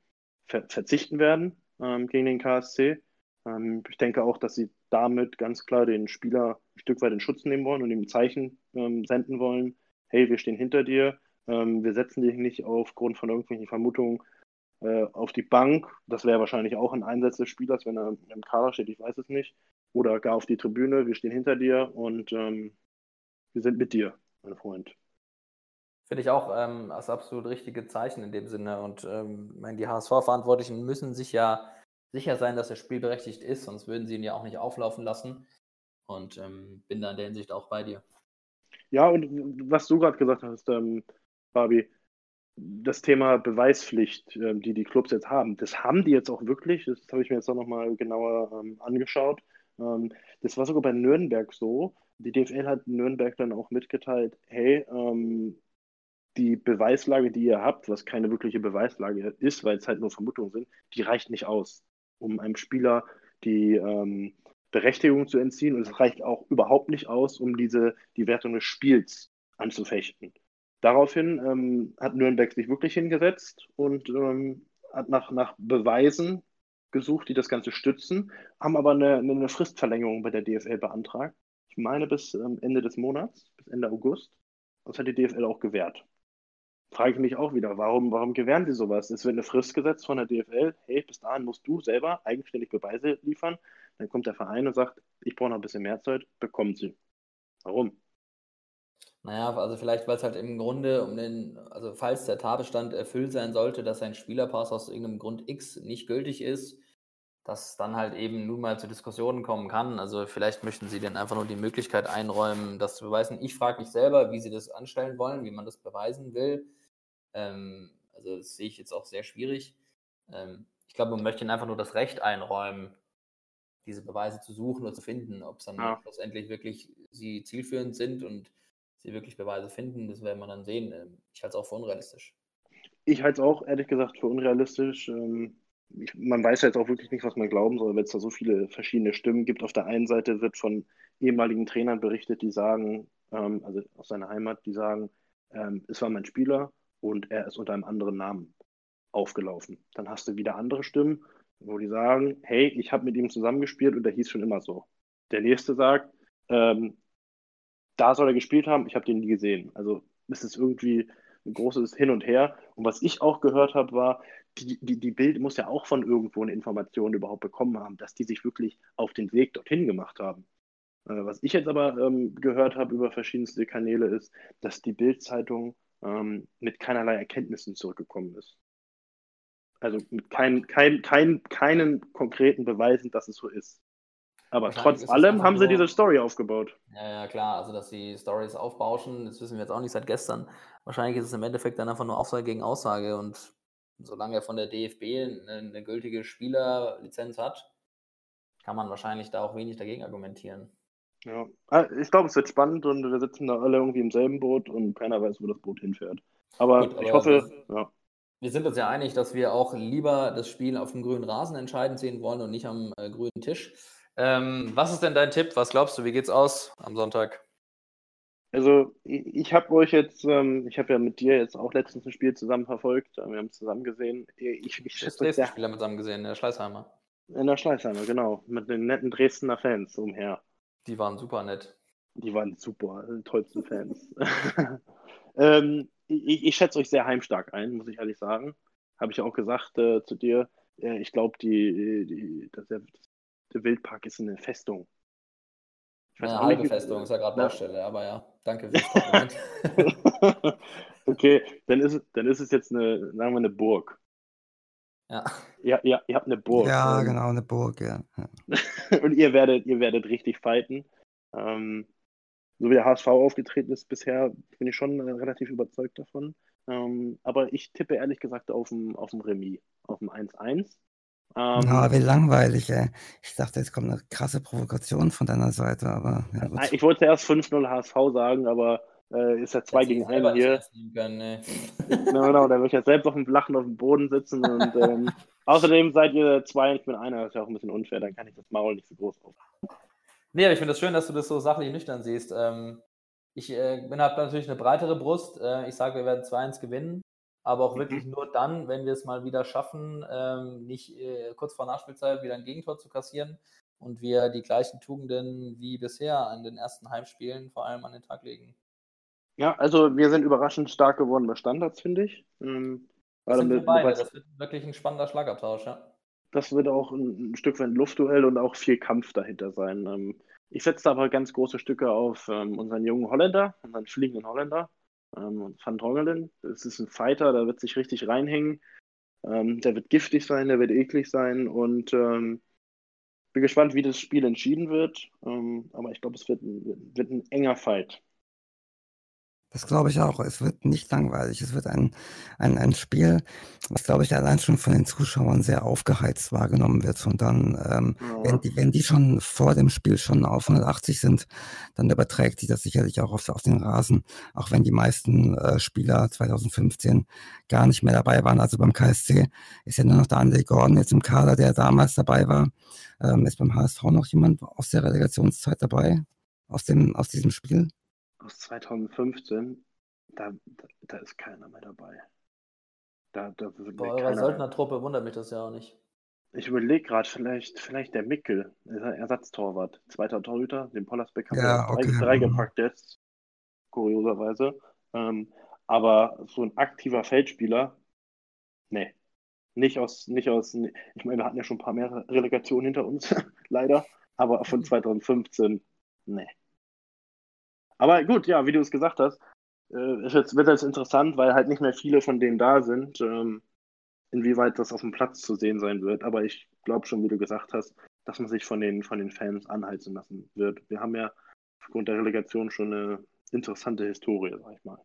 ver verzichten werden ähm, gegen den KSC. Ähm, ich denke auch, dass sie damit ganz klar den Spieler ein Stück weit in Schutz nehmen wollen und ihm ein Zeichen ähm, senden wollen, hey, wir stehen hinter dir, ähm, wir setzen dich nicht aufgrund von irgendwelchen Vermutungen äh, auf die Bank. Das wäre wahrscheinlich auch ein Einsatz des Spielers, wenn er im Kader steht, ich weiß es nicht. Oder gar auf die Tribüne, wir stehen hinter dir und ähm, wir sind mit dir, mein Freund. Finde ich auch ähm, das absolut richtige Zeichen in dem Sinne. Und ähm, die HSV-Verantwortlichen müssen sich ja sicher sein, dass er spielberechtigt ist, sonst würden sie ihn ja auch nicht auflaufen lassen. Und ähm, bin da in der Hinsicht auch bei dir. Ja, und was du gerade gesagt hast, ähm, Fabi, das Thema Beweispflicht, ähm, die die Clubs jetzt haben, das haben die jetzt auch wirklich. Das habe ich mir jetzt auch nochmal genauer ähm, angeschaut. Ähm, das war sogar bei Nürnberg so die DFL hat Nürnberg dann auch mitgeteilt, hey, ähm, die Beweislage, die ihr habt, was keine wirkliche Beweislage ist, weil es halt nur Vermutungen sind, die reicht nicht aus, um einem Spieler die ähm, Berechtigung zu entziehen. Und es reicht auch überhaupt nicht aus, um diese, die Wertung des Spiels anzufechten. Daraufhin ähm, hat Nürnberg sich wirklich hingesetzt und ähm, hat nach, nach Beweisen gesucht, die das Ganze stützen, haben aber eine, eine Fristverlängerung bei der DFL beantragt. Ich meine bis ähm, Ende des Monats, bis Ende August. Das hat die DFL auch gewährt. Frage ich mich auch wieder, warum, warum gewähren sie sowas? Es wird eine Frist gesetzt von der DFL, hey, bis dahin musst du selber eigenständig Beweise liefern. Dann kommt der Verein und sagt, ich brauche noch ein bisschen mehr Zeit, bekommen sie. Warum? Naja, also vielleicht, weil es halt im Grunde um den, also falls der Tatbestand erfüllt sein sollte, dass ein Spielerpass aus irgendeinem Grund X nicht gültig ist, dass dann halt eben nun mal zu Diskussionen kommen kann. Also vielleicht möchten Sie dann einfach nur die Möglichkeit einräumen, das zu beweisen. Ich frage mich selber, wie Sie das anstellen wollen, wie man das beweisen will. Ähm, also das sehe ich jetzt auch sehr schwierig. Ähm, ich glaube, man möchte Ihnen einfach nur das Recht einräumen, diese Beweise zu suchen und zu finden, ob es dann ja. schlussendlich wirklich sie zielführend sind und sie wirklich Beweise finden, das werden wir dann sehen. Ähm, ich halte es auch für unrealistisch. Ich halte es auch ehrlich gesagt für unrealistisch. Ähm, man weiß jetzt auch wirklich nicht, was man glauben soll, weil es da so viele verschiedene Stimmen gibt. Auf der einen Seite wird von ehemaligen Trainern berichtet, die sagen, ähm, also aus seiner Heimat, die sagen, es war mein Spieler und er ist unter einem anderen Namen aufgelaufen. Dann hast du wieder andere Stimmen, wo die sagen, hey, ich habe mit ihm zusammengespielt und der hieß schon immer so. Der nächste sagt, ähm, da soll er gespielt haben, ich habe den nie gesehen. Also es ist irgendwie ein großes Hin und Her. Und was ich auch gehört habe, war, die, die, die Bild muss ja auch von irgendwo eine Information überhaupt bekommen haben, dass die sich wirklich auf den Weg dorthin gemacht haben. Äh, was ich jetzt aber ähm, gehört habe über verschiedenste Kanäle ist, dass die Bild-Zeitung ähm, mit keinerlei Erkenntnissen zurückgekommen ist. Also mit kein, kein, kein, keinen konkreten Beweisen, dass es so ist. Aber trotz allem haben sie diese Story aufgebaut. Ja, ja, klar. Also, dass sie Stories aufbauschen, das wissen wir jetzt auch nicht seit gestern. Wahrscheinlich ist es im Endeffekt dann einfach nur Aussage gegen Aussage. Und solange er von der DFB eine, eine gültige Spielerlizenz hat, kann man wahrscheinlich da auch wenig dagegen argumentieren. Ja, ah, ich glaube, es wird spannend und wir sitzen da alle irgendwie im selben Boot und keiner weiß, wo das Boot hinfährt. Aber, Gut, aber ich hoffe, ja. Wir sind uns ja einig, dass wir auch lieber das Spiel auf dem grünen Rasen entscheiden sehen wollen und nicht am äh, grünen Tisch. Ähm, was ist denn dein Tipp? Was glaubst du, wie geht's aus am Sonntag? Also, ich, habe euch jetzt, ähm, ich habe ja mit dir jetzt auch letztens ein Spiel zusammen verfolgt. Wir haben es zusammen gesehen. Ich, ich das der Spieler mit zusammen gesehen, der Schleißheimer. In der Schleißheimer, genau. Mit den netten Dresdner Fans umher. Die waren super nett. Die waren super, die tollsten Fans. ähm, ich, ich, schätze euch sehr heimstark ein, muss ich ehrlich sagen. Habe ich auch gesagt äh, zu dir. Äh, ich glaube, die, die, das, der Wildpark ist eine Festung. Eine halbe nicht, Festung, ist ja gerade Baustelle, aber ja, danke okay, dann ist, dann ist es jetzt eine, sagen wir, eine Burg. Ja. Ja, ja, ihr habt eine Burg. Ja, ähm, genau, eine Burg, ja. und ihr werdet, ihr werdet richtig fighten. Ähm, so wie der HSV aufgetreten ist bisher, bin ich schon äh, relativ überzeugt davon. Ähm, aber ich tippe ehrlich gesagt auf dem, auf dem Remis, auf dem 1-1. Ähm, ah, wie langweilig, ey. Ich dachte, jetzt kommt eine krasse Provokation von deiner Seite, aber. Ja, ich wollte erst 5-0 HSV sagen, aber äh, ist ja 2 gegen 1 hier. Können, ne? genau, genau, da würde ich jetzt selbst auf dem Lachen auf dem Boden sitzen und ähm, außerdem seid ihr zwei, ich bin einer, das ist ja auch ein bisschen unfair, dann kann ich das Maul nicht so groß auf. Nee, aber ich finde es das schön, dass du das so sachlich nüchtern siehst. Ähm, ich äh, bin halt natürlich eine breitere Brust. Äh, ich sage, wir werden 2-1 gewinnen aber auch wirklich mhm. nur dann, wenn wir es mal wieder schaffen, ähm, nicht äh, kurz vor Nachspielzeit wieder ein Gegentor zu kassieren und wir die gleichen Tugenden wie bisher an den ersten Heimspielen vor allem an den Tag legen. Ja, also wir sind überraschend stark geworden bei Standards, finde ich. Ähm, das, sind wir beide. das wird wirklich ein spannender Schlagabtausch, ja. Das wird auch ein, ein Stück weit ein Luftduell und auch viel Kampf dahinter sein. Ähm, ich setze aber ganz große Stücke auf ähm, unseren jungen Holländer, unseren fliegenden Holländer. Ähm, Van Drongelen, das ist ein Fighter, der wird sich richtig reinhängen. Ähm, der wird giftig sein, der wird eklig sein und ähm, bin gespannt, wie das Spiel entschieden wird. Ähm, aber ich glaube, es wird, wird ein enger Fight. Das glaube ich auch. Es wird nicht langweilig. Es wird ein, ein, ein Spiel, was, glaube ich, allein schon von den Zuschauern sehr aufgeheizt wahrgenommen wird. Und dann, ähm, ja. wenn, die, wenn die schon vor dem Spiel schon auf 180 sind, dann überträgt sich das sicherlich auch auf, auf den Rasen. Auch wenn die meisten äh, Spieler 2015 gar nicht mehr dabei waren. Also beim KSC ist ja nur noch der André Gordon jetzt im Kader, der damals dabei war. Ähm, ist beim HSV noch jemand aus der Relegationszeit dabei? Aus, dem, aus diesem Spiel? Aus 2015, da, da, da ist keiner mehr dabei. Da, da Bei eurer Söldner-Truppe wundert mich das ja auch nicht. Ich überlege gerade, vielleicht, vielleicht der Mickel, Ersatztorwart, zweiter Torhüter, den Pollersbeck haben ja, wir okay. drei, drei mhm. gepackt jetzt, kurioserweise. Ähm, aber so ein aktiver Feldspieler, nee. Nicht aus, nicht aus, ich meine, wir hatten ja schon ein paar mehr Relegationen hinter uns, leider, aber von 2015, mhm. nee. Aber gut, ja, wie du es gesagt hast, äh, jetzt, wird jetzt interessant, weil halt nicht mehr viele von denen da sind, ähm, inwieweit das auf dem Platz zu sehen sein wird. Aber ich glaube schon, wie du gesagt hast, dass man sich von den, von den Fans anheizen lassen wird. Wir haben ja aufgrund der Relegation schon eine interessante Historie, sag ich mal.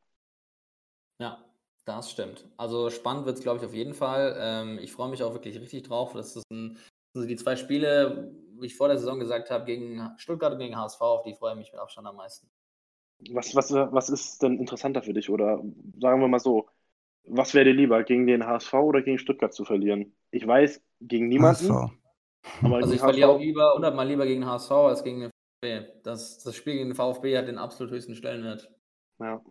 Ja, das stimmt. Also spannend wird es, glaube ich, auf jeden Fall. Ähm, ich freue mich auch wirklich richtig drauf. Das sind also die zwei Spiele, wie ich vor der Saison gesagt habe, gegen Stuttgart und gegen HSV, auf die freue ich mich mit Abstand am meisten. Was, was, was ist denn interessanter für dich? Oder sagen wir mal so, was wäre dir lieber, gegen den HSV oder gegen Stuttgart zu verlieren? Ich weiß, gegen niemanden. HSV. Aber also ich verliere auch lieber, hundertmal lieber gegen HSV als gegen den VfB. Das, das Spiel gegen den VfB hat den absolut höchsten Stellenwert. Ja.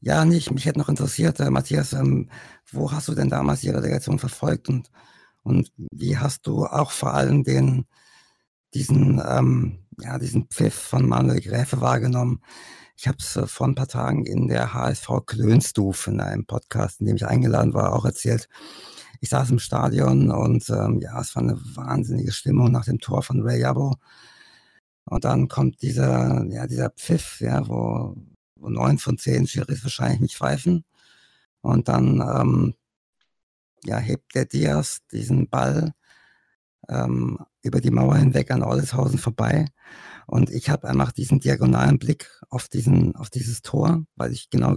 Ja, nicht. Mich hätte noch interessiert, äh, Matthias, ähm, wo hast du denn damals die Relegation verfolgt und, und wie hast du auch vor allem den, diesen, ähm, ja, diesen Pfiff von Manuel Gräfe wahrgenommen? Ich habe es äh, vor ein paar Tagen in der HSV Klönstuf in einem Podcast, in dem ich eingeladen war, auch erzählt. Ich saß im Stadion und ähm, ja, es war eine wahnsinnige Stimmung nach dem Tor von Ray Yabo. Und dann kommt dieser, ja, dieser Pfiff, ja, wo, wo neun von zehn Schiris wahrscheinlich nicht pfeifen. Und dann ähm, ja, hebt der Diaz diesen Ball ähm, über die Mauer hinweg an Oldeshausen vorbei. Und ich habe einfach diesen diagonalen Blick auf diesen, auf dieses Tor, weil ich genau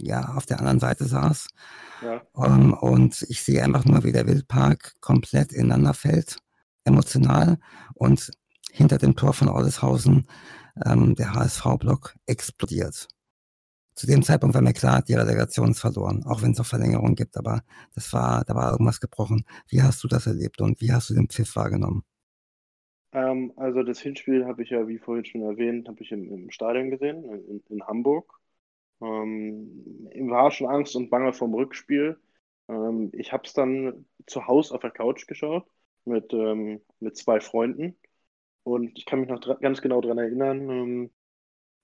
ja auf der anderen Seite saß. Ja. Um, ähm, und ich sehe einfach nur, wie der Wildpark komplett ineinander fällt, emotional. Und hinter dem Tor von Oldeshausen ähm, der HSV-Block explodiert. Zu dem Zeitpunkt war mir klar, die Relegation ist verloren, auch wenn es noch Verlängerungen gibt, aber das war, da war irgendwas gebrochen. Wie hast du das erlebt und wie hast du den Pfiff wahrgenommen? Ähm, also das Hinspiel habe ich ja, wie vorhin schon erwähnt, habe ich im, im, Stadion gesehen, in, in Hamburg. Ähm, war schon Angst und Bange vom Rückspiel. Ähm, ich habe es dann zu Hause auf der Couch geschaut mit, ähm, mit zwei Freunden. Und ich kann mich noch ganz genau daran erinnern, ähm,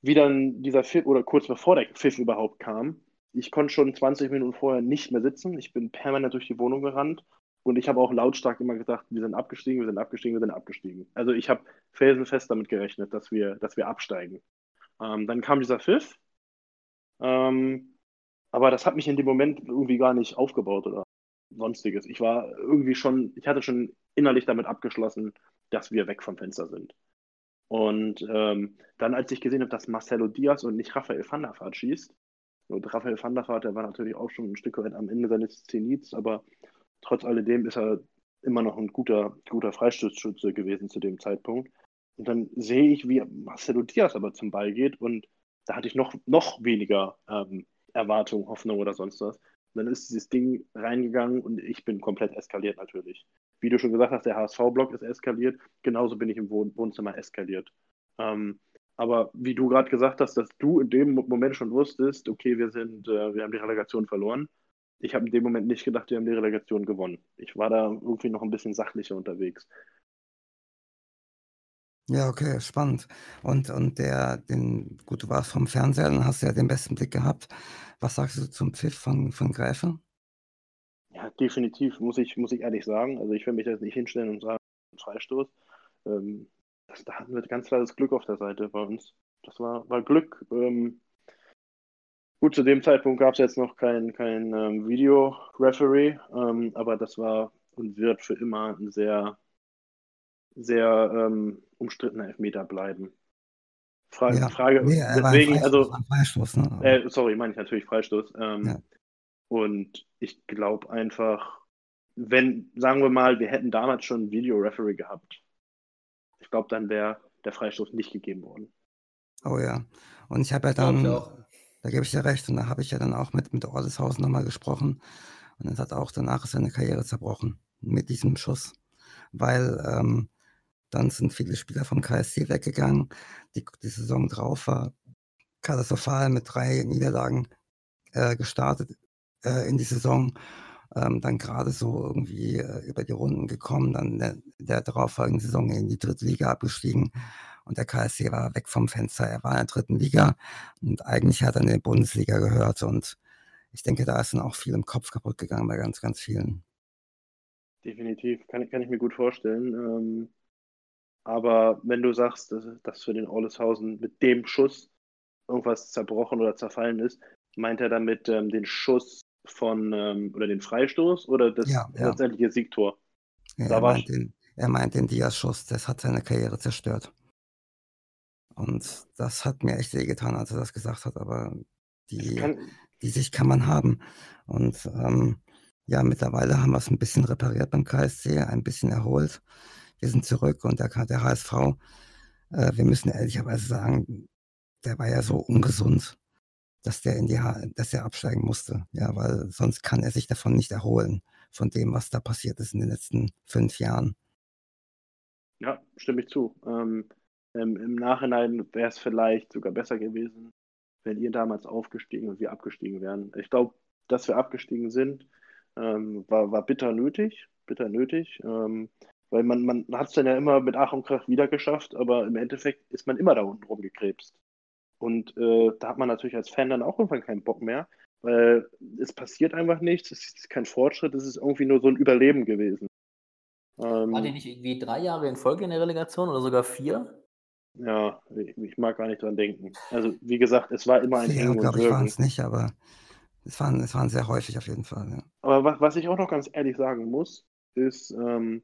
wie dann dieser Pfiff, oder kurz bevor der Pfiff überhaupt kam. Ich konnte schon 20 Minuten vorher nicht mehr sitzen. Ich bin permanent durch die Wohnung gerannt und ich habe auch lautstark immer gesagt, wir sind abgestiegen, wir sind abgestiegen, wir sind abgestiegen. Also ich habe felsenfest damit gerechnet, dass wir, dass wir absteigen. Ähm, dann kam dieser Pfiff. Ähm, aber das hat mich in dem Moment irgendwie gar nicht aufgebaut oder sonstiges. Ich war irgendwie schon, ich hatte schon innerlich damit abgeschlossen, dass wir weg vom Fenster sind. Und ähm, dann, als ich gesehen habe, dass Marcelo Diaz und nicht Raphael van der Vaart schießt, und Raphael van der Vaart, der war natürlich auch schon ein Stück weit am Ende seines Zenits, aber trotz alledem ist er immer noch ein guter, guter Freistoßschütze gewesen zu dem Zeitpunkt. Und dann sehe ich, wie Marcelo Diaz aber zum Ball geht und da hatte ich noch, noch weniger ähm, Erwartung, Hoffnung oder sonst was. Und dann ist dieses Ding reingegangen und ich bin komplett eskaliert natürlich. Wie du schon gesagt hast, der HSV-Block ist eskaliert, genauso bin ich im Wohn Wohnzimmer eskaliert. Ähm, aber wie du gerade gesagt hast, dass du in dem Moment schon wusstest, okay, wir sind, äh, wir haben die Relegation verloren, ich habe in dem Moment nicht gedacht, wir haben die Relegation gewonnen. Ich war da irgendwie noch ein bisschen sachlicher unterwegs. Ja, okay, spannend. Und, und der, den, gut, du warst vom Fernseher, dann hast du ja den besten Blick gehabt. Was sagst du zum Pfiff von, von Greifer? Ja, definitiv, muss ich, muss ich ehrlich sagen. Also ich will mich jetzt nicht hinstellen und sagen, Freistoß. Ähm, das, da hatten wir ganz klar das Glück auf der Seite bei uns. Das war, war Glück. Ähm, Gut, zu dem Zeitpunkt gab es jetzt noch kein, kein ähm, Video-Referee, ähm, aber das war und wird für immer ein sehr, sehr ähm, umstrittener Elfmeter bleiben. Fra ja. Frage, nee, deswegen, also, Freistoß, ne? äh, sorry, meine ich natürlich Freistoß. Ähm, ja. Und ich glaube einfach, wenn, sagen wir mal, wir hätten damals schon ein Video-Referee gehabt, ich glaube, dann wäre der Freistoß nicht gegeben worden. Oh ja. Und ich habe ja dann. Da gebe ich dir recht. Und da habe ich ja dann auch mit, mit Orleshausen nochmal gesprochen. Und es hat auch danach seine Karriere zerbrochen mit diesem Schuss. Weil ähm, dann sind viele Spieler vom KSC weggegangen. Die, die Saison drauf war katastrophal mit drei Niederlagen äh, gestartet äh, in die Saison. ähm, dann gerade so irgendwie äh, über die Runden gekommen, dann der, der darauffolgenden Saison in die dritte Liga abgestiegen und der KSC war weg vom Fenster. Er war in der dritten Liga und eigentlich hat er in die Bundesliga gehört und ich denke, da ist dann auch viel im Kopf kaputt gegangen bei ganz, ganz vielen. Definitiv, kann, kann ich mir gut vorstellen. Ähm, aber wenn du sagst, dass, dass für den Olleshausen mit dem Schuss irgendwas zerbrochen oder zerfallen ist, meint er damit ähm, den Schuss von ähm, oder den Freistoß oder das Ja, ja. letztendliche Siegtor? Ja, Da er meint den, er meint den Diaz-Schuss, das hat seine Karriere zerstört. Und das hat mir echt wehgetan, als er das gesagt hat, aber die, kann, die Sicht kann man haben. Und ähm, ja, mittlerweile haben wir es ein bisschen repariert beim KSC, ein bisschen erholt. Wir sind zurück und der, der HSV, äh, wir müssen ehrlicherweise sagen, der war ja so ungesund, dass der in die, dass er absteigen musste. Ja, weil sonst kann er sich davon nicht erholen, von dem, was da passiert ist in den letzten fünf Jahren. Ja, stimme ich zu. Ähm, Im Nachhinein wäre es vielleicht sogar besser gewesen, wenn ihr damals aufgestiegen und wir abgestiegen wären. Ich glaube, dass wir abgestiegen sind, ähm, war, war bitter nötig, bitter nötig, ähm, weil man, man hat es dann ja immer mit Ach und Krach wieder geschafft, aber im Endeffekt ist man immer da unten rumgekrebst. Und äh, da hat man natürlich als Fan dann auch irgendwann keinen Bock mehr, weil es passiert einfach nichts, es ist kein Fortschritt, es ist irgendwie nur so ein Überleben gewesen. Ähm, War die nicht irgendwie drei Jahre in Folge in der Relegation oder sogar vier? Ja, ich ich mag gar nicht dran denken. Also, wie gesagt, es war immer ein und glaube ich, waren es nicht, aber es waren, es waren sehr häufig auf jeden Fall. Ja. Aber was, was ich auch noch ganz ehrlich sagen muss, ist, ähm,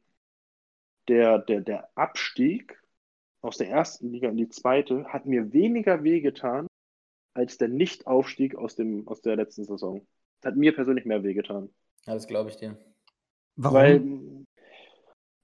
der, der, der Abstieg aus der ersten Liga in die zweite hat mir weniger wehgetan als der Nicht-Aufstieg aus, dem, aus der letzten Saison. Hat mir persönlich mehr wehgetan. Ja, das glaube ich dir. Warum? Weil,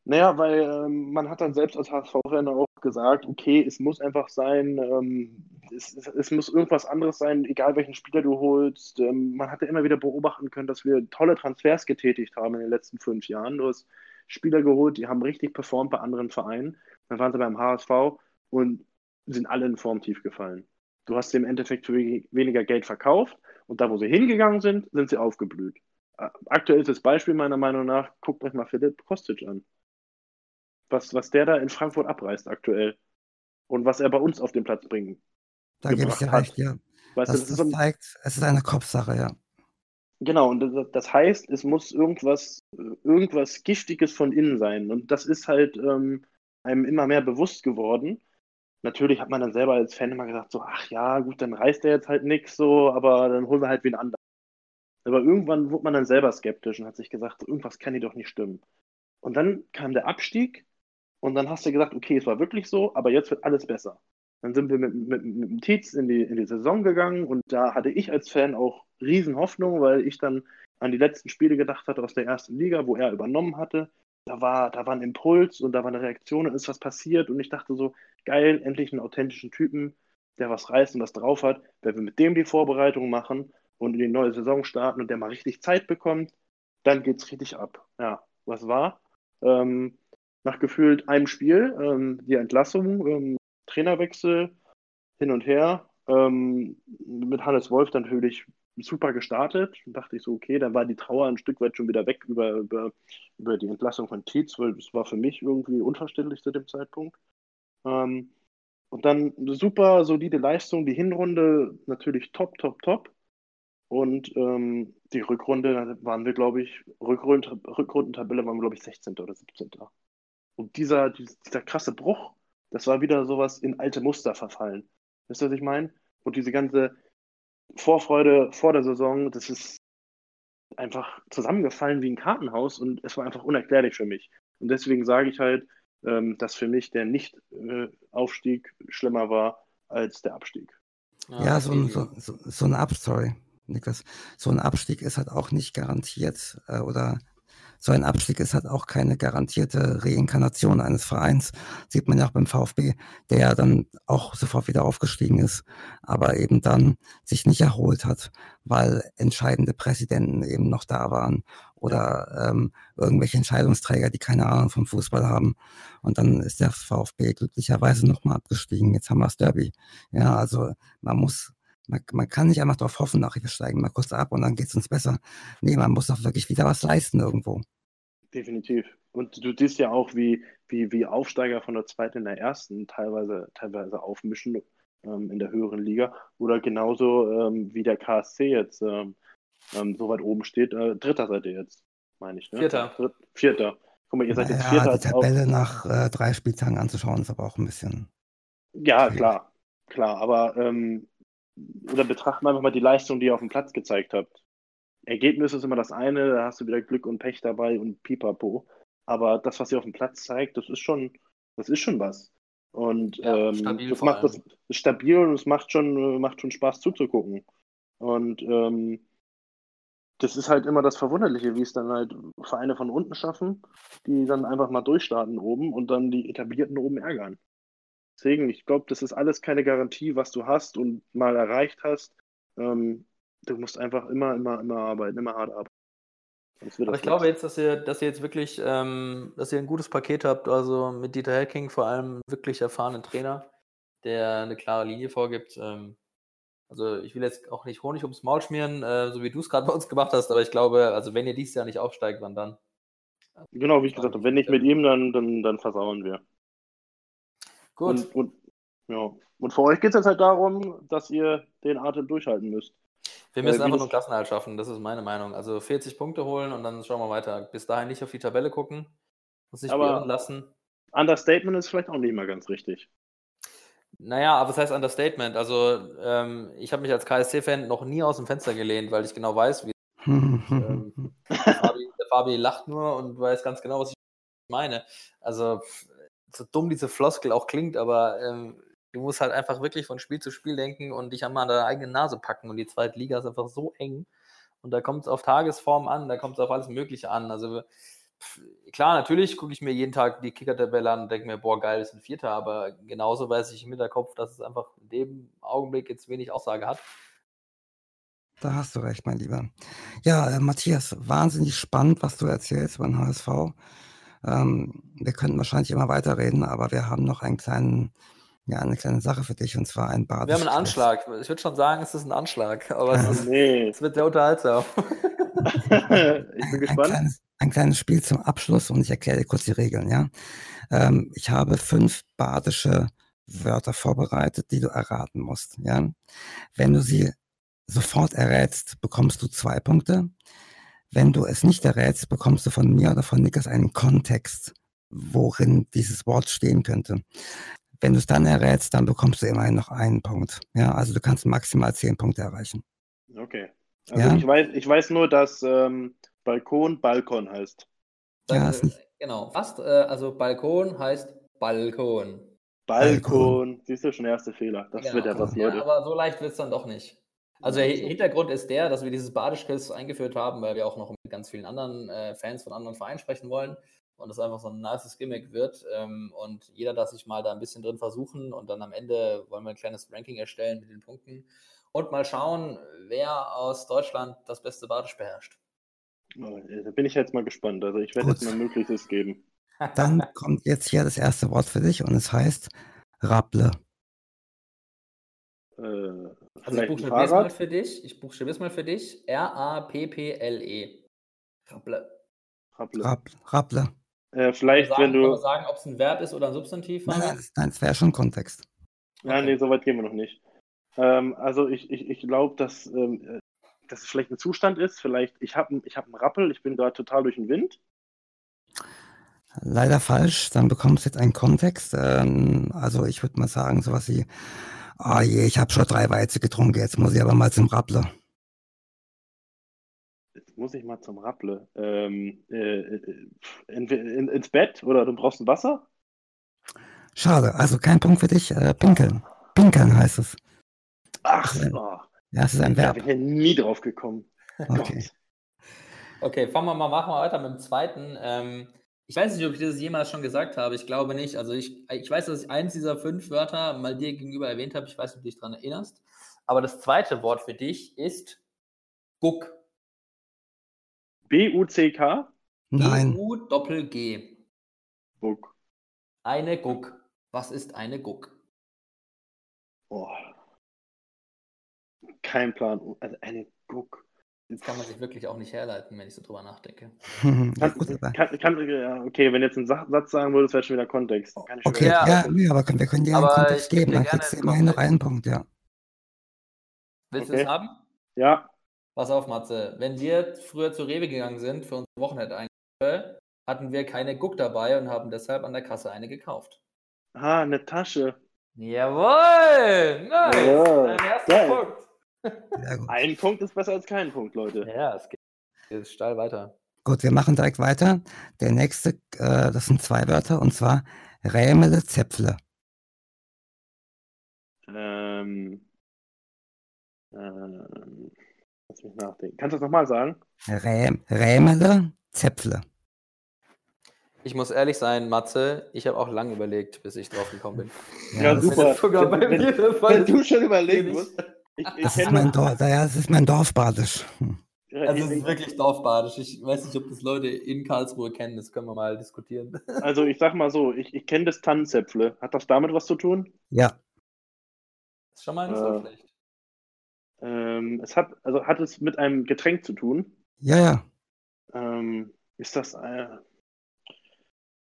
naja, weil ähm, man hat dann selbst als HSV-Fan auch gesagt, okay, es muss einfach sein, ähm, es, es, es muss irgendwas anderes sein, egal welchen Spieler du holst. Ähm, man hatte immer wieder beobachten können, dass wir tolle Transfers getätigt haben in den letzten fünf Jahren. Du hast Spieler geholt, die haben richtig performt bei anderen Vereinen. Dann waren sie beim HSV und sind alle in Formtief gefallen. Du hast sie im Endeffekt für we- weniger Geld verkauft und da, wo sie hingegangen sind, sind sie aufgeblüht. Aktuelles Beispiel meiner Meinung nach, guckt euch mal Philipp Kostic an. Was, was der da in Frankfurt abreißt aktuell und was er bei uns auf den Platz bringt. da gebe ich dir hat. recht, ja. Weißt du, Das, das ist das so ein, zeigt, es ist eine Kopfsache, ja. Genau, und das, das heißt, es muss irgendwas, irgendwas Giftiges von innen sein. Und das ist halt ähm, einem immer mehr bewusst geworden. Natürlich hat man dann selber als Fan immer gesagt, so, ach ja, gut, dann reißt er jetzt halt nichts so, aber dann holen wir halt wen anderen. Aber irgendwann wurde man dann selber skeptisch und hat sich gesagt, irgendwas kann hier doch nicht stimmen. Und dann kam der Abstieg und dann hast du gesagt, okay, es war wirklich so, aber jetzt wird alles besser. Dann sind wir mit, mit, mit dem Tietz in die, in die Saison gegangen und da hatte ich als Fan auch riesen Hoffnung, weil ich dann an die letzten Spiele gedacht hatte aus der ersten Liga, wo er übernommen hatte. Da war, da war ein Impuls und da war eine Reaktion und ist was passiert und ich dachte so, geil, endlich einen authentischen Typen, der was reißt und was drauf hat. Wenn wir mit dem die Vorbereitung machen und in die neue Saison starten und der mal richtig Zeit bekommt, dann geht's richtig ab. Ja, was war? Ähm, nach gefühlt einem Spiel, ähm, die Entlassung, ähm, Trainerwechsel, hin und her. Ähm, mit Hannes Wolf natürlich super gestartet. Dann dachte ich so, okay, dann war die Trauer ein Stück weit schon wieder weg über, über, über die Entlassung von Tietz, weil das war für mich irgendwie unverständlich zu dem Zeitpunkt. Ähm, und dann eine super solide Leistung, die Hinrunde natürlich top, top, top. Und ähm, die Rückrunde da waren wir, glaube ich, Rückrund, Rückrundentabelle waren wir, glaube ich, 16. oder 17. Und dieser, dieser krasse Bruch, das war wieder sowas in alte Muster verfallen. Wisst ihr, was ich meine? Und diese ganze Vorfreude vor der Saison, das ist einfach zusammengefallen wie ein Kartenhaus und es war einfach unerklärlich für mich. Und deswegen sage ich halt, ähm, dass für mich der Nicht-Aufstieg schlimmer war als der Abstieg. Ja, so ein, so, so, so ein Ab, sorry, Niklas, so ein Abstieg ist halt auch nicht garantiert äh, oder so ein Abstieg ist halt auch keine garantierte Reinkarnation eines Vereins. Sieht man ja auch beim VfB, der ja dann auch sofort wieder aufgestiegen ist, aber eben dann sich nicht erholt hat, weil entscheidende Präsidenten eben noch da waren oder ähm, irgendwelche Entscheidungsträger, die keine Ahnung vom Fußball haben. Und dann ist der VfB glücklicherweise nochmal abgestiegen. Jetzt haben wir das Derby. Ja, also man muss Man, man kann nicht einfach darauf hoffen, ach, wir steigen mal kurz ab und dann geht es uns besser. Nee, man muss doch wirklich wieder was leisten irgendwo. Definitiv. Und du siehst ja auch, wie, wie, wie Aufsteiger von der zweiten in der ersten teilweise, teilweise aufmischen ähm, in der höheren Liga. Oder genauso ähm, wie der KSC jetzt ähm, ähm, so weit oben steht. Äh, dritter seid ihr jetzt, meine ich. Ne? Vierter. Dritt, vierter. Guck mal, ihr seid jetzt Ja, Vierter. die Tabelle auf- nach äh, drei Spieltagen anzuschauen, ist aber auch ein bisschen. Ja, schwierig. klar. Klar, aber ähm, oder betrachten einfach mal die Leistung, die ihr auf dem Platz gezeigt habt. Ergebnis ist immer das eine, da hast du wieder Glück und Pech dabei und pipapo. Aber das, was ihr auf dem Platz zeigt, das ist schon, das ist schon was. Und Ja, ähm, stabil das macht das ist stabil und es macht schon, äh, macht schon Spaß zuzugucken. Und ähm, das ist halt immer das Verwunderliche, wie es dann halt Vereine von unten schaffen, die dann einfach mal durchstarten oben und dann die Etablierten oben ärgern. Deswegen, ich glaube, das ist alles keine Garantie, was du hast und mal erreicht hast. Ähm, du musst einfach immer, immer, immer arbeiten, immer hart arbeiten. Aber ich glaube jetzt, dass ihr, dass ihr jetzt wirklich, ähm, dass ihr ein gutes Paket habt, also mit Dieter Hecking vor allem wirklich erfahrenen Trainer, der eine klare Linie vorgibt. Ähm, also ich will jetzt auch nicht Honig ums Maul schmieren, äh, so wie du es gerade bei uns gemacht hast, aber ich glaube, also wenn ihr dieses Jahr nicht aufsteigt, wann dann? Genau, wie ich gesagt habe, wenn nicht mit ihm, dann, dann, dann versauern wir. Gut. Und, und, ja. und für euch geht es jetzt halt darum, dass ihr den Atem durchhalten müsst. Wir müssen Äh, einfach nur Klassenhalt schaffen, das ist meine Meinung. Also 40 Punkte holen und dann schauen wir weiter. Bis dahin nicht auf die Tabelle gucken, muss sich Aber- beirren lassen. Understatement ist vielleicht auch nicht mal ganz richtig. Naja, aber was heißt Understatement? Also ähm, ich habe mich als KSC-Fan noch nie aus dem Fenster gelehnt, weil ich genau weiß, wie ähm, der, Fabi, der Fabi lacht nur und weiß ganz genau, was ich meine. Also so dumm diese Floskel auch klingt, aber ähm, du musst halt einfach wirklich von Spiel zu Spiel denken und dich einmal an deine eigene Nase packen. Und die zweite Liga ist einfach so eng. Und da kommt es auf Tagesform an, da kommt es auf alles Mögliche an. Also pff, klar, natürlich gucke ich mir jeden Tag die Kicker-Tabelle an und denke mir, boah, geil, ist ein Vierter, aber genauso weiß ich im Hinterkopf, dass es einfach in dem Augenblick jetzt wenig Aussage hat. Da hast du recht, mein Lieber. Ja, äh, Matthias, wahnsinnig spannend, was du erzählst über den HSV. Ähm, wir könnten wahrscheinlich immer weiterreden, aber wir haben noch einen kleinen, ja, eine kleine Sache für dich und zwar ein Wir haben einen Anschlag. Ich würde schon sagen, es ist ein Anschlag, aber es, ist, Nee. es wird sehr unterhaltsam. ich bin ein gespannt. kleines, ein kleines Spiel zum Abschluss und ich erkläre dir kurz die Regeln, ja. Ähm, ich habe fünf badische Wörter vorbereitet, die du erraten musst, ja. Wenn du sie sofort errätst, bekommst du zwei Punkte. Wenn du es nicht errätst, bekommst du von mir oder von Niklas einen Kontext, worin dieses Wort stehen könnte. Wenn du es dann errätst, dann bekommst du immerhin noch einen Punkt. Ja, also du kannst maximal zehn Punkte erreichen. Okay. Also Ja. ich, weiß, ich weiß nur, dass ähm, Balkon Balkon heißt. Ja, ist nicht, Genau, fast. Äh, also Balkon heißt Balkon. Balkon. Siehst du schon der erste Fehler. Das Genau. wird ja was, Ja, Leute. aber so leicht wird es dann doch nicht. Also der Hintergrund ist der, dass wir dieses Badischquiz eingeführt haben, weil wir auch noch mit ganz vielen anderen äh, Fans von anderen Vereinen sprechen wollen und es einfach so ein nices Gimmick wird ähm, und jeder darf sich mal da ein bisschen drin versuchen und dann am Ende wollen wir ein kleines Ranking erstellen mit den Punkten und mal schauen, wer aus Deutschland das beste Badisch beherrscht. Da bin ich jetzt mal gespannt. Also ich werde Gut. jetzt mein Möglichstes geben. dann kommt jetzt hier das erste Wort für dich und es heißt Rapple. Äh, Also ich buchstabiere es mal für dich. Ich buchstabiere es mal für dich. R-A-P-P-L-E. Rapple. Rapple. Rapp, Rapple. Äh, vielleicht, sagen, wenn du. sagen, ob es ein Verb ist oder ein Substantiv? Nein, nein, nein, das wäre schon Kontext. Okay. nee, so weit gehen wir noch nicht. Ähm, also ich, ich, ich glaube, dass, ähm, äh, dass es vielleicht ein Zustand ist. Vielleicht, ich habe ich hab einen Rappel, ich bin gerade total durch den Wind. Leider falsch, dann bekommst du jetzt einen Kontext. Ähm, also ich würde mal sagen, sowas wie, ah je, ich habe schon drei Weizen getrunken, jetzt muss ich aber mal zum Rappler. Jetzt muss ich mal zum Rapple. Ähm, äh, äh, in, in, ins Bett oder du brauchst ein Wasser? Schade, also kein Punkt für dich. Äh, pinkeln. Pinkeln heißt es. Ach, Ja. oh, Ja, es ist ein da Verb. bin ich ja nie drauf gekommen. Okay. Okay, fangen wir mal, machen wir weiter mit dem zweiten. Ähm, ich weiß nicht, ob ich das jemals schon gesagt habe. Ich glaube nicht. Also ich, ich weiß, dass ich eins dieser fünf Wörter mal dir gegenüber erwähnt habe. Ich weiß nicht, ob du dich daran erinnerst. Aber das zweite Wort für dich ist Guck. B-U-C-K? Nein, U Doppel G. Buck. Eine Guck. Was ist eine Guck? Oh. keinen Plan. Also eine Guck. Das kann man sich wirklich auch nicht herleiten, wenn ich so drüber nachdenke. ja, aber, Kann, kann, ja, okay, wenn du jetzt einen Sa- Satz sagen würdest, wäre schon wieder Kontext. Kann ich schon okay, wieder- ja, nee, aber wir können dir einen Kontext geben, dann kriegst du immerhin noch einen Punkt, ja. Willst du Okay. es haben? Ja, Pass auf, Matze. Wenn wir früher zu Rewe gegangen sind für unsere Wochenendeinkäufe, hatten wir keine Guck dabei und haben deshalb an der Kasse eine gekauft. ah, eine Tasche. Jawohl! Nice! Ja, Dein erster. Punkt. Ein Punkt ist besser als kein Punkt, Leute. Ja, es geht geht steil weiter. Gut, wir machen direkt weiter. Der nächste, äh, das sind zwei Wörter, und zwar Rämele Zäpfle. Ähm, ähm, lass mich nachdenken. Kannst du das nochmal sagen? Räm, Rämele Zäpfle. Ich muss ehrlich sein, Matze, ich habe auch lange überlegt, bis ich drauf gekommen bin. Ja, das super. Das ist sogar bei Wenn- mir der Fall. Wenn du schon überlegen musst. Ich, ich Das ist mein Dorf, das ist mein Dorfbadisch. Hm. Also es ist wirklich dorfbadisch. Ich weiß nicht, ob das Leute in Karlsruhe kennen, das können wir mal diskutieren. Also ich sag mal so, ich, ich kenne das Tannenzäpfle. Hat das damit was zu tun? Ja, Das ist schon mal nicht so Äh. schlecht. Ähm, es hat, also hat es mit einem Getränk zu tun? ja, ja. Ähm, ist das äh,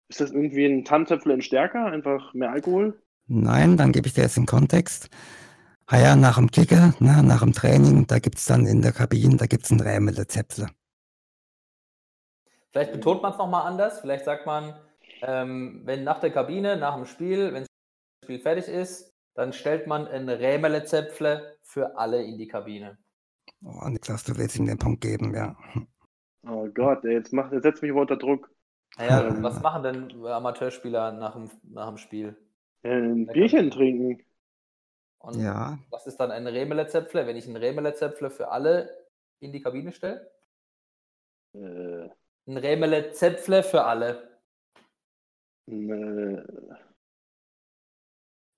ist das irgendwie ein Tannenzäpfle in stärker? Einfach mehr Alkohol? Nein, dann gebe ich dir jetzt den Kontext. Ah ja, nach dem Kicker, ne, nach dem Training, da gibt es dann in der Kabine, da gibt es ein Rämele Zäpfle. Vielleicht betont man es nochmal anders. Vielleicht sagt man, ähm, wenn nach der Kabine, nach dem Spiel, wenn das Spiel fertig ist, dann stellt man ein Rämele-Zäpfle für alle in die Kabine. Oh, Niklas, du willst ihm den Punkt geben, ja. Oh Gott, ey, jetzt, macht, jetzt setzt mich aber unter Druck. Naja, was machen denn Amateurspieler nach dem, nach dem Spiel? Äh, ein. Bierchen trinken. Und Ja, was ist dann ein Rämele-Zäpfle, wenn ich ein Rämele-Zäpfle für alle in die Kabine stelle? Äh, Ein Rämele-Zäpfle für alle. äh,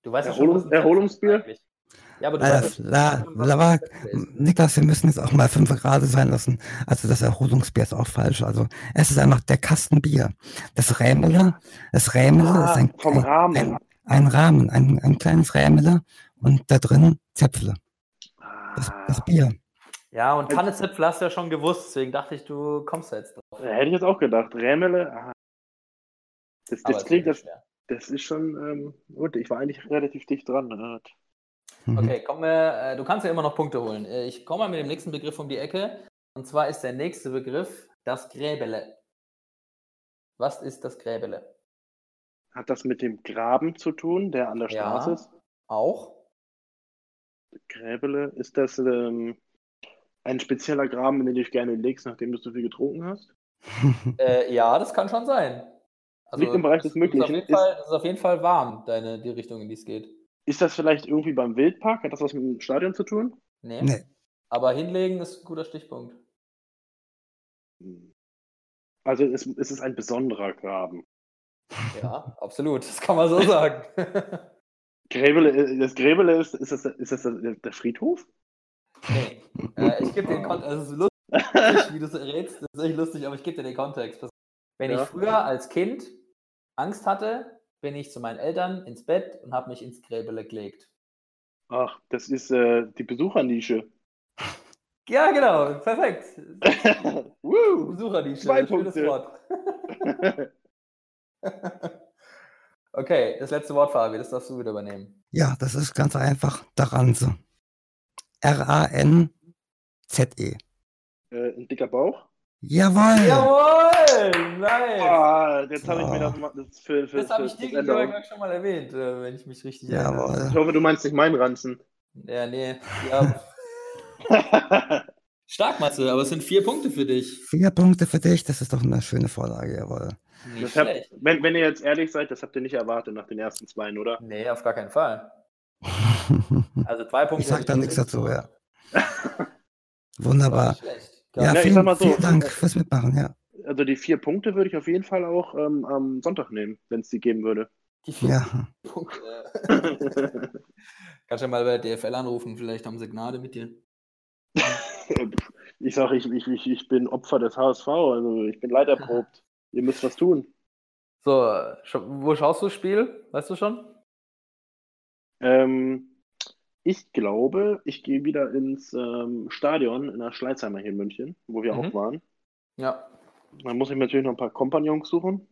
Du weißt ja Erholung- schon, Erholungsbier? Ja, aber du la, weißt la, la. Niklas, wir müssen jetzt auch mal fünf gerade sein lassen. Also das Erholungsbier ist auch falsch. Also es ist einfach der Kasten Bier. Das Rämele, das Rämele ah, ist ein, Rahmen. ein, ein Rahmen, ein, ein kleines Rämele und da drin Zäpfle. Das, das Ah, Bier. Ja, und Tannezäpfle hast du ja schon gewusst, deswegen dachte ich, du kommst da jetzt drauf. hätte ich jetzt auch gedacht. Rämele. Ah. Das, das klingt, ist das, das ist schon ähm, gut. Ich war eigentlich relativ dicht dran. Mhm. Okay, wir, äh, du kannst ja immer noch Punkte holen. Äh, Ich komme mal mit dem nächsten Begriff um die Ecke. Und zwar ist der nächste Begriff das Gräbele. Was ist das Gräbele? Hat das mit dem Graben zu tun, der an der Ja. Straße ist? Auch? Gräbele, ist das ähm, ein spezieller Graben, in den du dich gerne legst, nachdem du so viel getrunken hast? Äh, ja, das kann schon sein. Also, Liegt im Bereich des ist Möglichen. jeden Ist- Fall, das ist auf jeden Fall warm, deine, die Richtung, in die es geht. Ist das vielleicht irgendwie beim Wildpark? Hat das was mit dem Stadion zu tun? Nee. Nee. Aber hinlegen ist ein guter Stichpunkt. Also es, es ist ein besonderer Graben. Ja, absolut. Das kann man so sagen. Gräbele, äh, das Gräbele ist, ist das, ist das der der Friedhof? nee. Äh, ich gebe den Kontext. Also, es ist lustig, wie du es rätst. Das ist echt lustig, aber ich gebe dir den Kontext. Wenn Ja. ich früher als Kind Angst hatte, bin ich zu meinen Eltern ins Bett und habe mich ins Gräbele gelegt. Ach, das ist äh, die Besuchernische. Ja, genau. Perfekt. Besuchernische. Zwei Schönes Punkte. Wort. Okay, das letzte Wort, Fabi. Das darfst du wieder übernehmen. Ja, das ist ganz einfach Daranse. R-A-N-Z-E. äh, ein dicker Bauch. Jawohl! Jawohl! Nice! Ah, jetzt habe ich mir das, mal- das für, für, Das habe ich dir gegenüber schon mal erwähnt, äh, wenn ich mich richtig erinnere. Jawohl. Ich hoffe, du meinst nicht meinen Ranzen. Ja, nee. Ja. Stark, Matze, aber es sind vier Punkte für dich. Vier Punkte für dich, das ist doch eine schöne Vorlage, jawohl. Schlecht. wenn, wenn ihr jetzt ehrlich seid, das habt ihr nicht erwartet nach den ersten zwei, oder? Nee, auf gar keinen Fall. Also zwei Punkte. Ich sag da nichts dazu, so. ja. Wunderbar. Ja, Ja, ich vielen, sag mal so, vielen Dank äh, fürs Mitmachen, ja. Also die vier Punkte würde ich auf jeden Fall auch ähm, am Sonntag nehmen, wenn es die geben würde. Die vier Ja, Punkte. Kannst ja mal bei DFL anrufen, vielleicht haben sie Gnade mit dir. ich sage, ich, ich, ich, ich bin Opfer des HSV, also ich bin leiterprobt. Ihr müsst was tun. So, wo schaust du das Spiel? Weißt du schon? Ähm, ich glaube, ich gehe wieder ins ähm, Stadion in der Schleißheimer hier in München, wo wir Mhm. auch waren. Ja. Dann muss ich natürlich noch ein paar Kompagnons suchen.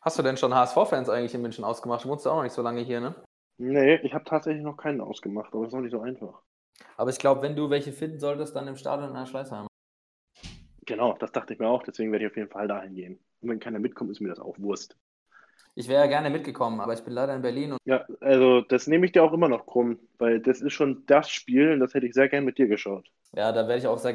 Hast du denn schon HSV-Fans eigentlich in München ausgemacht? Du wohnst ja auch noch nicht so lange hier, ne? Nee, ich habe tatsächlich noch keinen ausgemacht, aber das ist noch nicht so einfach. Aber ich glaube, wenn du welche finden solltest, dann im Stadion in der Schleißheim. Genau, das dachte ich mir auch, deswegen werde ich auf jeden Fall dahin gehen. Und wenn keiner mitkommt, ist mir das auch Wurst. Ich wäre ja gerne mitgekommen, aber ich bin leider in Berlin und Ja, also das nehme ich dir auch immer noch krumm, weil das ist schon das Spiel und das hätte ich sehr gern mit dir geschaut. ja, da wäre ich auch sehr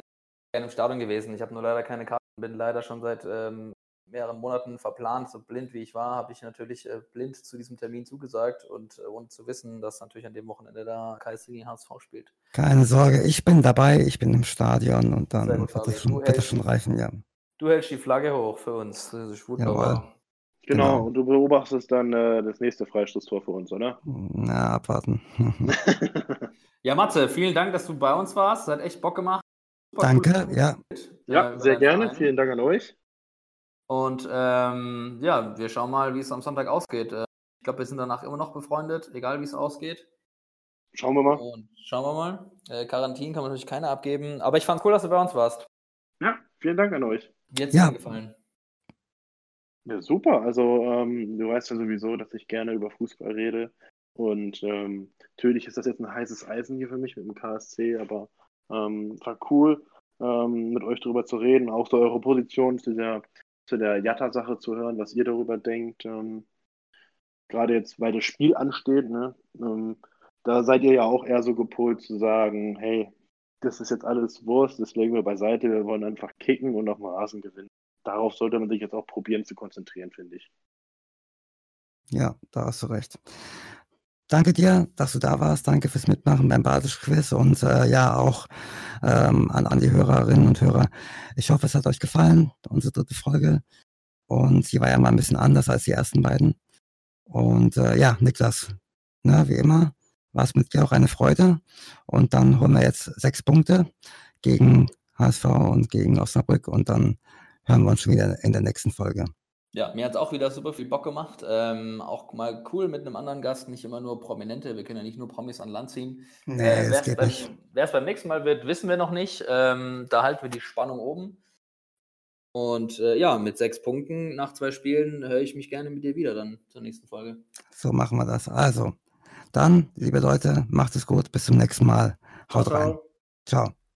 gerne im Stadion gewesen. Ich habe nur leider keine Karte, bin leider schon seit ähm, mehreren Monaten verplant. So blind wie ich war, habe ich natürlich äh, blind zu diesem Termin zugesagt und äh, ohne zu wissen, dass natürlich an dem Wochenende da KSC gegen HSV spielt. Keine Sorge, ich bin dabei, ich bin im Stadion und dann gut, wird das schon, wird das schon reichen, ja. Du hältst die Flagge hoch für uns. Das ist wunderbar. Jawohl. Genau, Genau. und du beobachtest dann äh, das nächste Freistoßtor für uns, oder? Na, abwarten. Ja, Matze, vielen Dank, dass du bei uns warst. Es hat echt Bock gemacht. Super Danke, cool. ja. ja, sehr gerne. Verein. Vielen Dank an euch. Und ähm, ja, wir schauen mal, wie es am Sonntag ausgeht. Äh, ich glaube, wir sind danach immer noch befreundet, egal wie es ausgeht. Schauen wir mal. Und schauen wir mal. Äh, Quarantin kann man natürlich keine abgeben. Aber ich fand cool, dass du bei uns warst. Ja, vielen Dank an euch. Hat's Ja. gefallen? Ja, super. Also, ähm, du weißt ja sowieso, dass ich gerne über Fußball rede. Und ähm, natürlich ist das jetzt ein heißes Eisen hier für mich mit dem KSC, aber ähm, war cool, ähm, mit euch darüber zu reden, auch so eure Position zu der, zu der Jatta-Sache zu hören, was ihr darüber denkt. Ähm, gerade jetzt, weil das Spiel ansteht, ne? Ähm, da seid ihr ja auch eher so gepolt zu sagen, hey, das ist jetzt alles Wurst, das legen wir beiseite, wir wollen einfach kicken und auf dem Rasen gewinnen. Darauf sollte man sich jetzt auch probieren zu konzentrieren, finde ich. Ja, da hast du recht. Danke dir, dass du da warst. Danke fürs Mitmachen beim Badisch-Quiz und äh, ja auch ähm, an, an die Hörerinnen und Hörer. Ich hoffe, es hat euch gefallen, unsere dritte Folge. Und sie war ja mal ein bisschen anders als die ersten beiden. Und äh, ja, Niklas, ne, wie immer, war es mit dir auch eine Freude. Und dann holen wir jetzt sechs Punkte gegen HSV und gegen Osnabrück und dann hören wir uns schon wieder in der nächsten Folge. Ja, mir hat es auch wieder super viel Bock gemacht. Ähm, auch mal cool mit einem anderen Gast, nicht immer nur Prominente. Wir können ja nicht nur Promis an Land ziehen. Nee, Äh, es Wer es geht beim, nicht. wer's beim nächsten Mal wird, wissen wir noch nicht. Ähm, da halten wir die Spannung oben. Und äh, ja, mit sechs Punkten nach zwei Spielen höre ich mich gerne mit dir wieder dann zur nächsten Folge. So machen wir das. Also, dann, liebe Leute, macht es gut. Bis zum nächsten Mal. Haut rein. Ciao.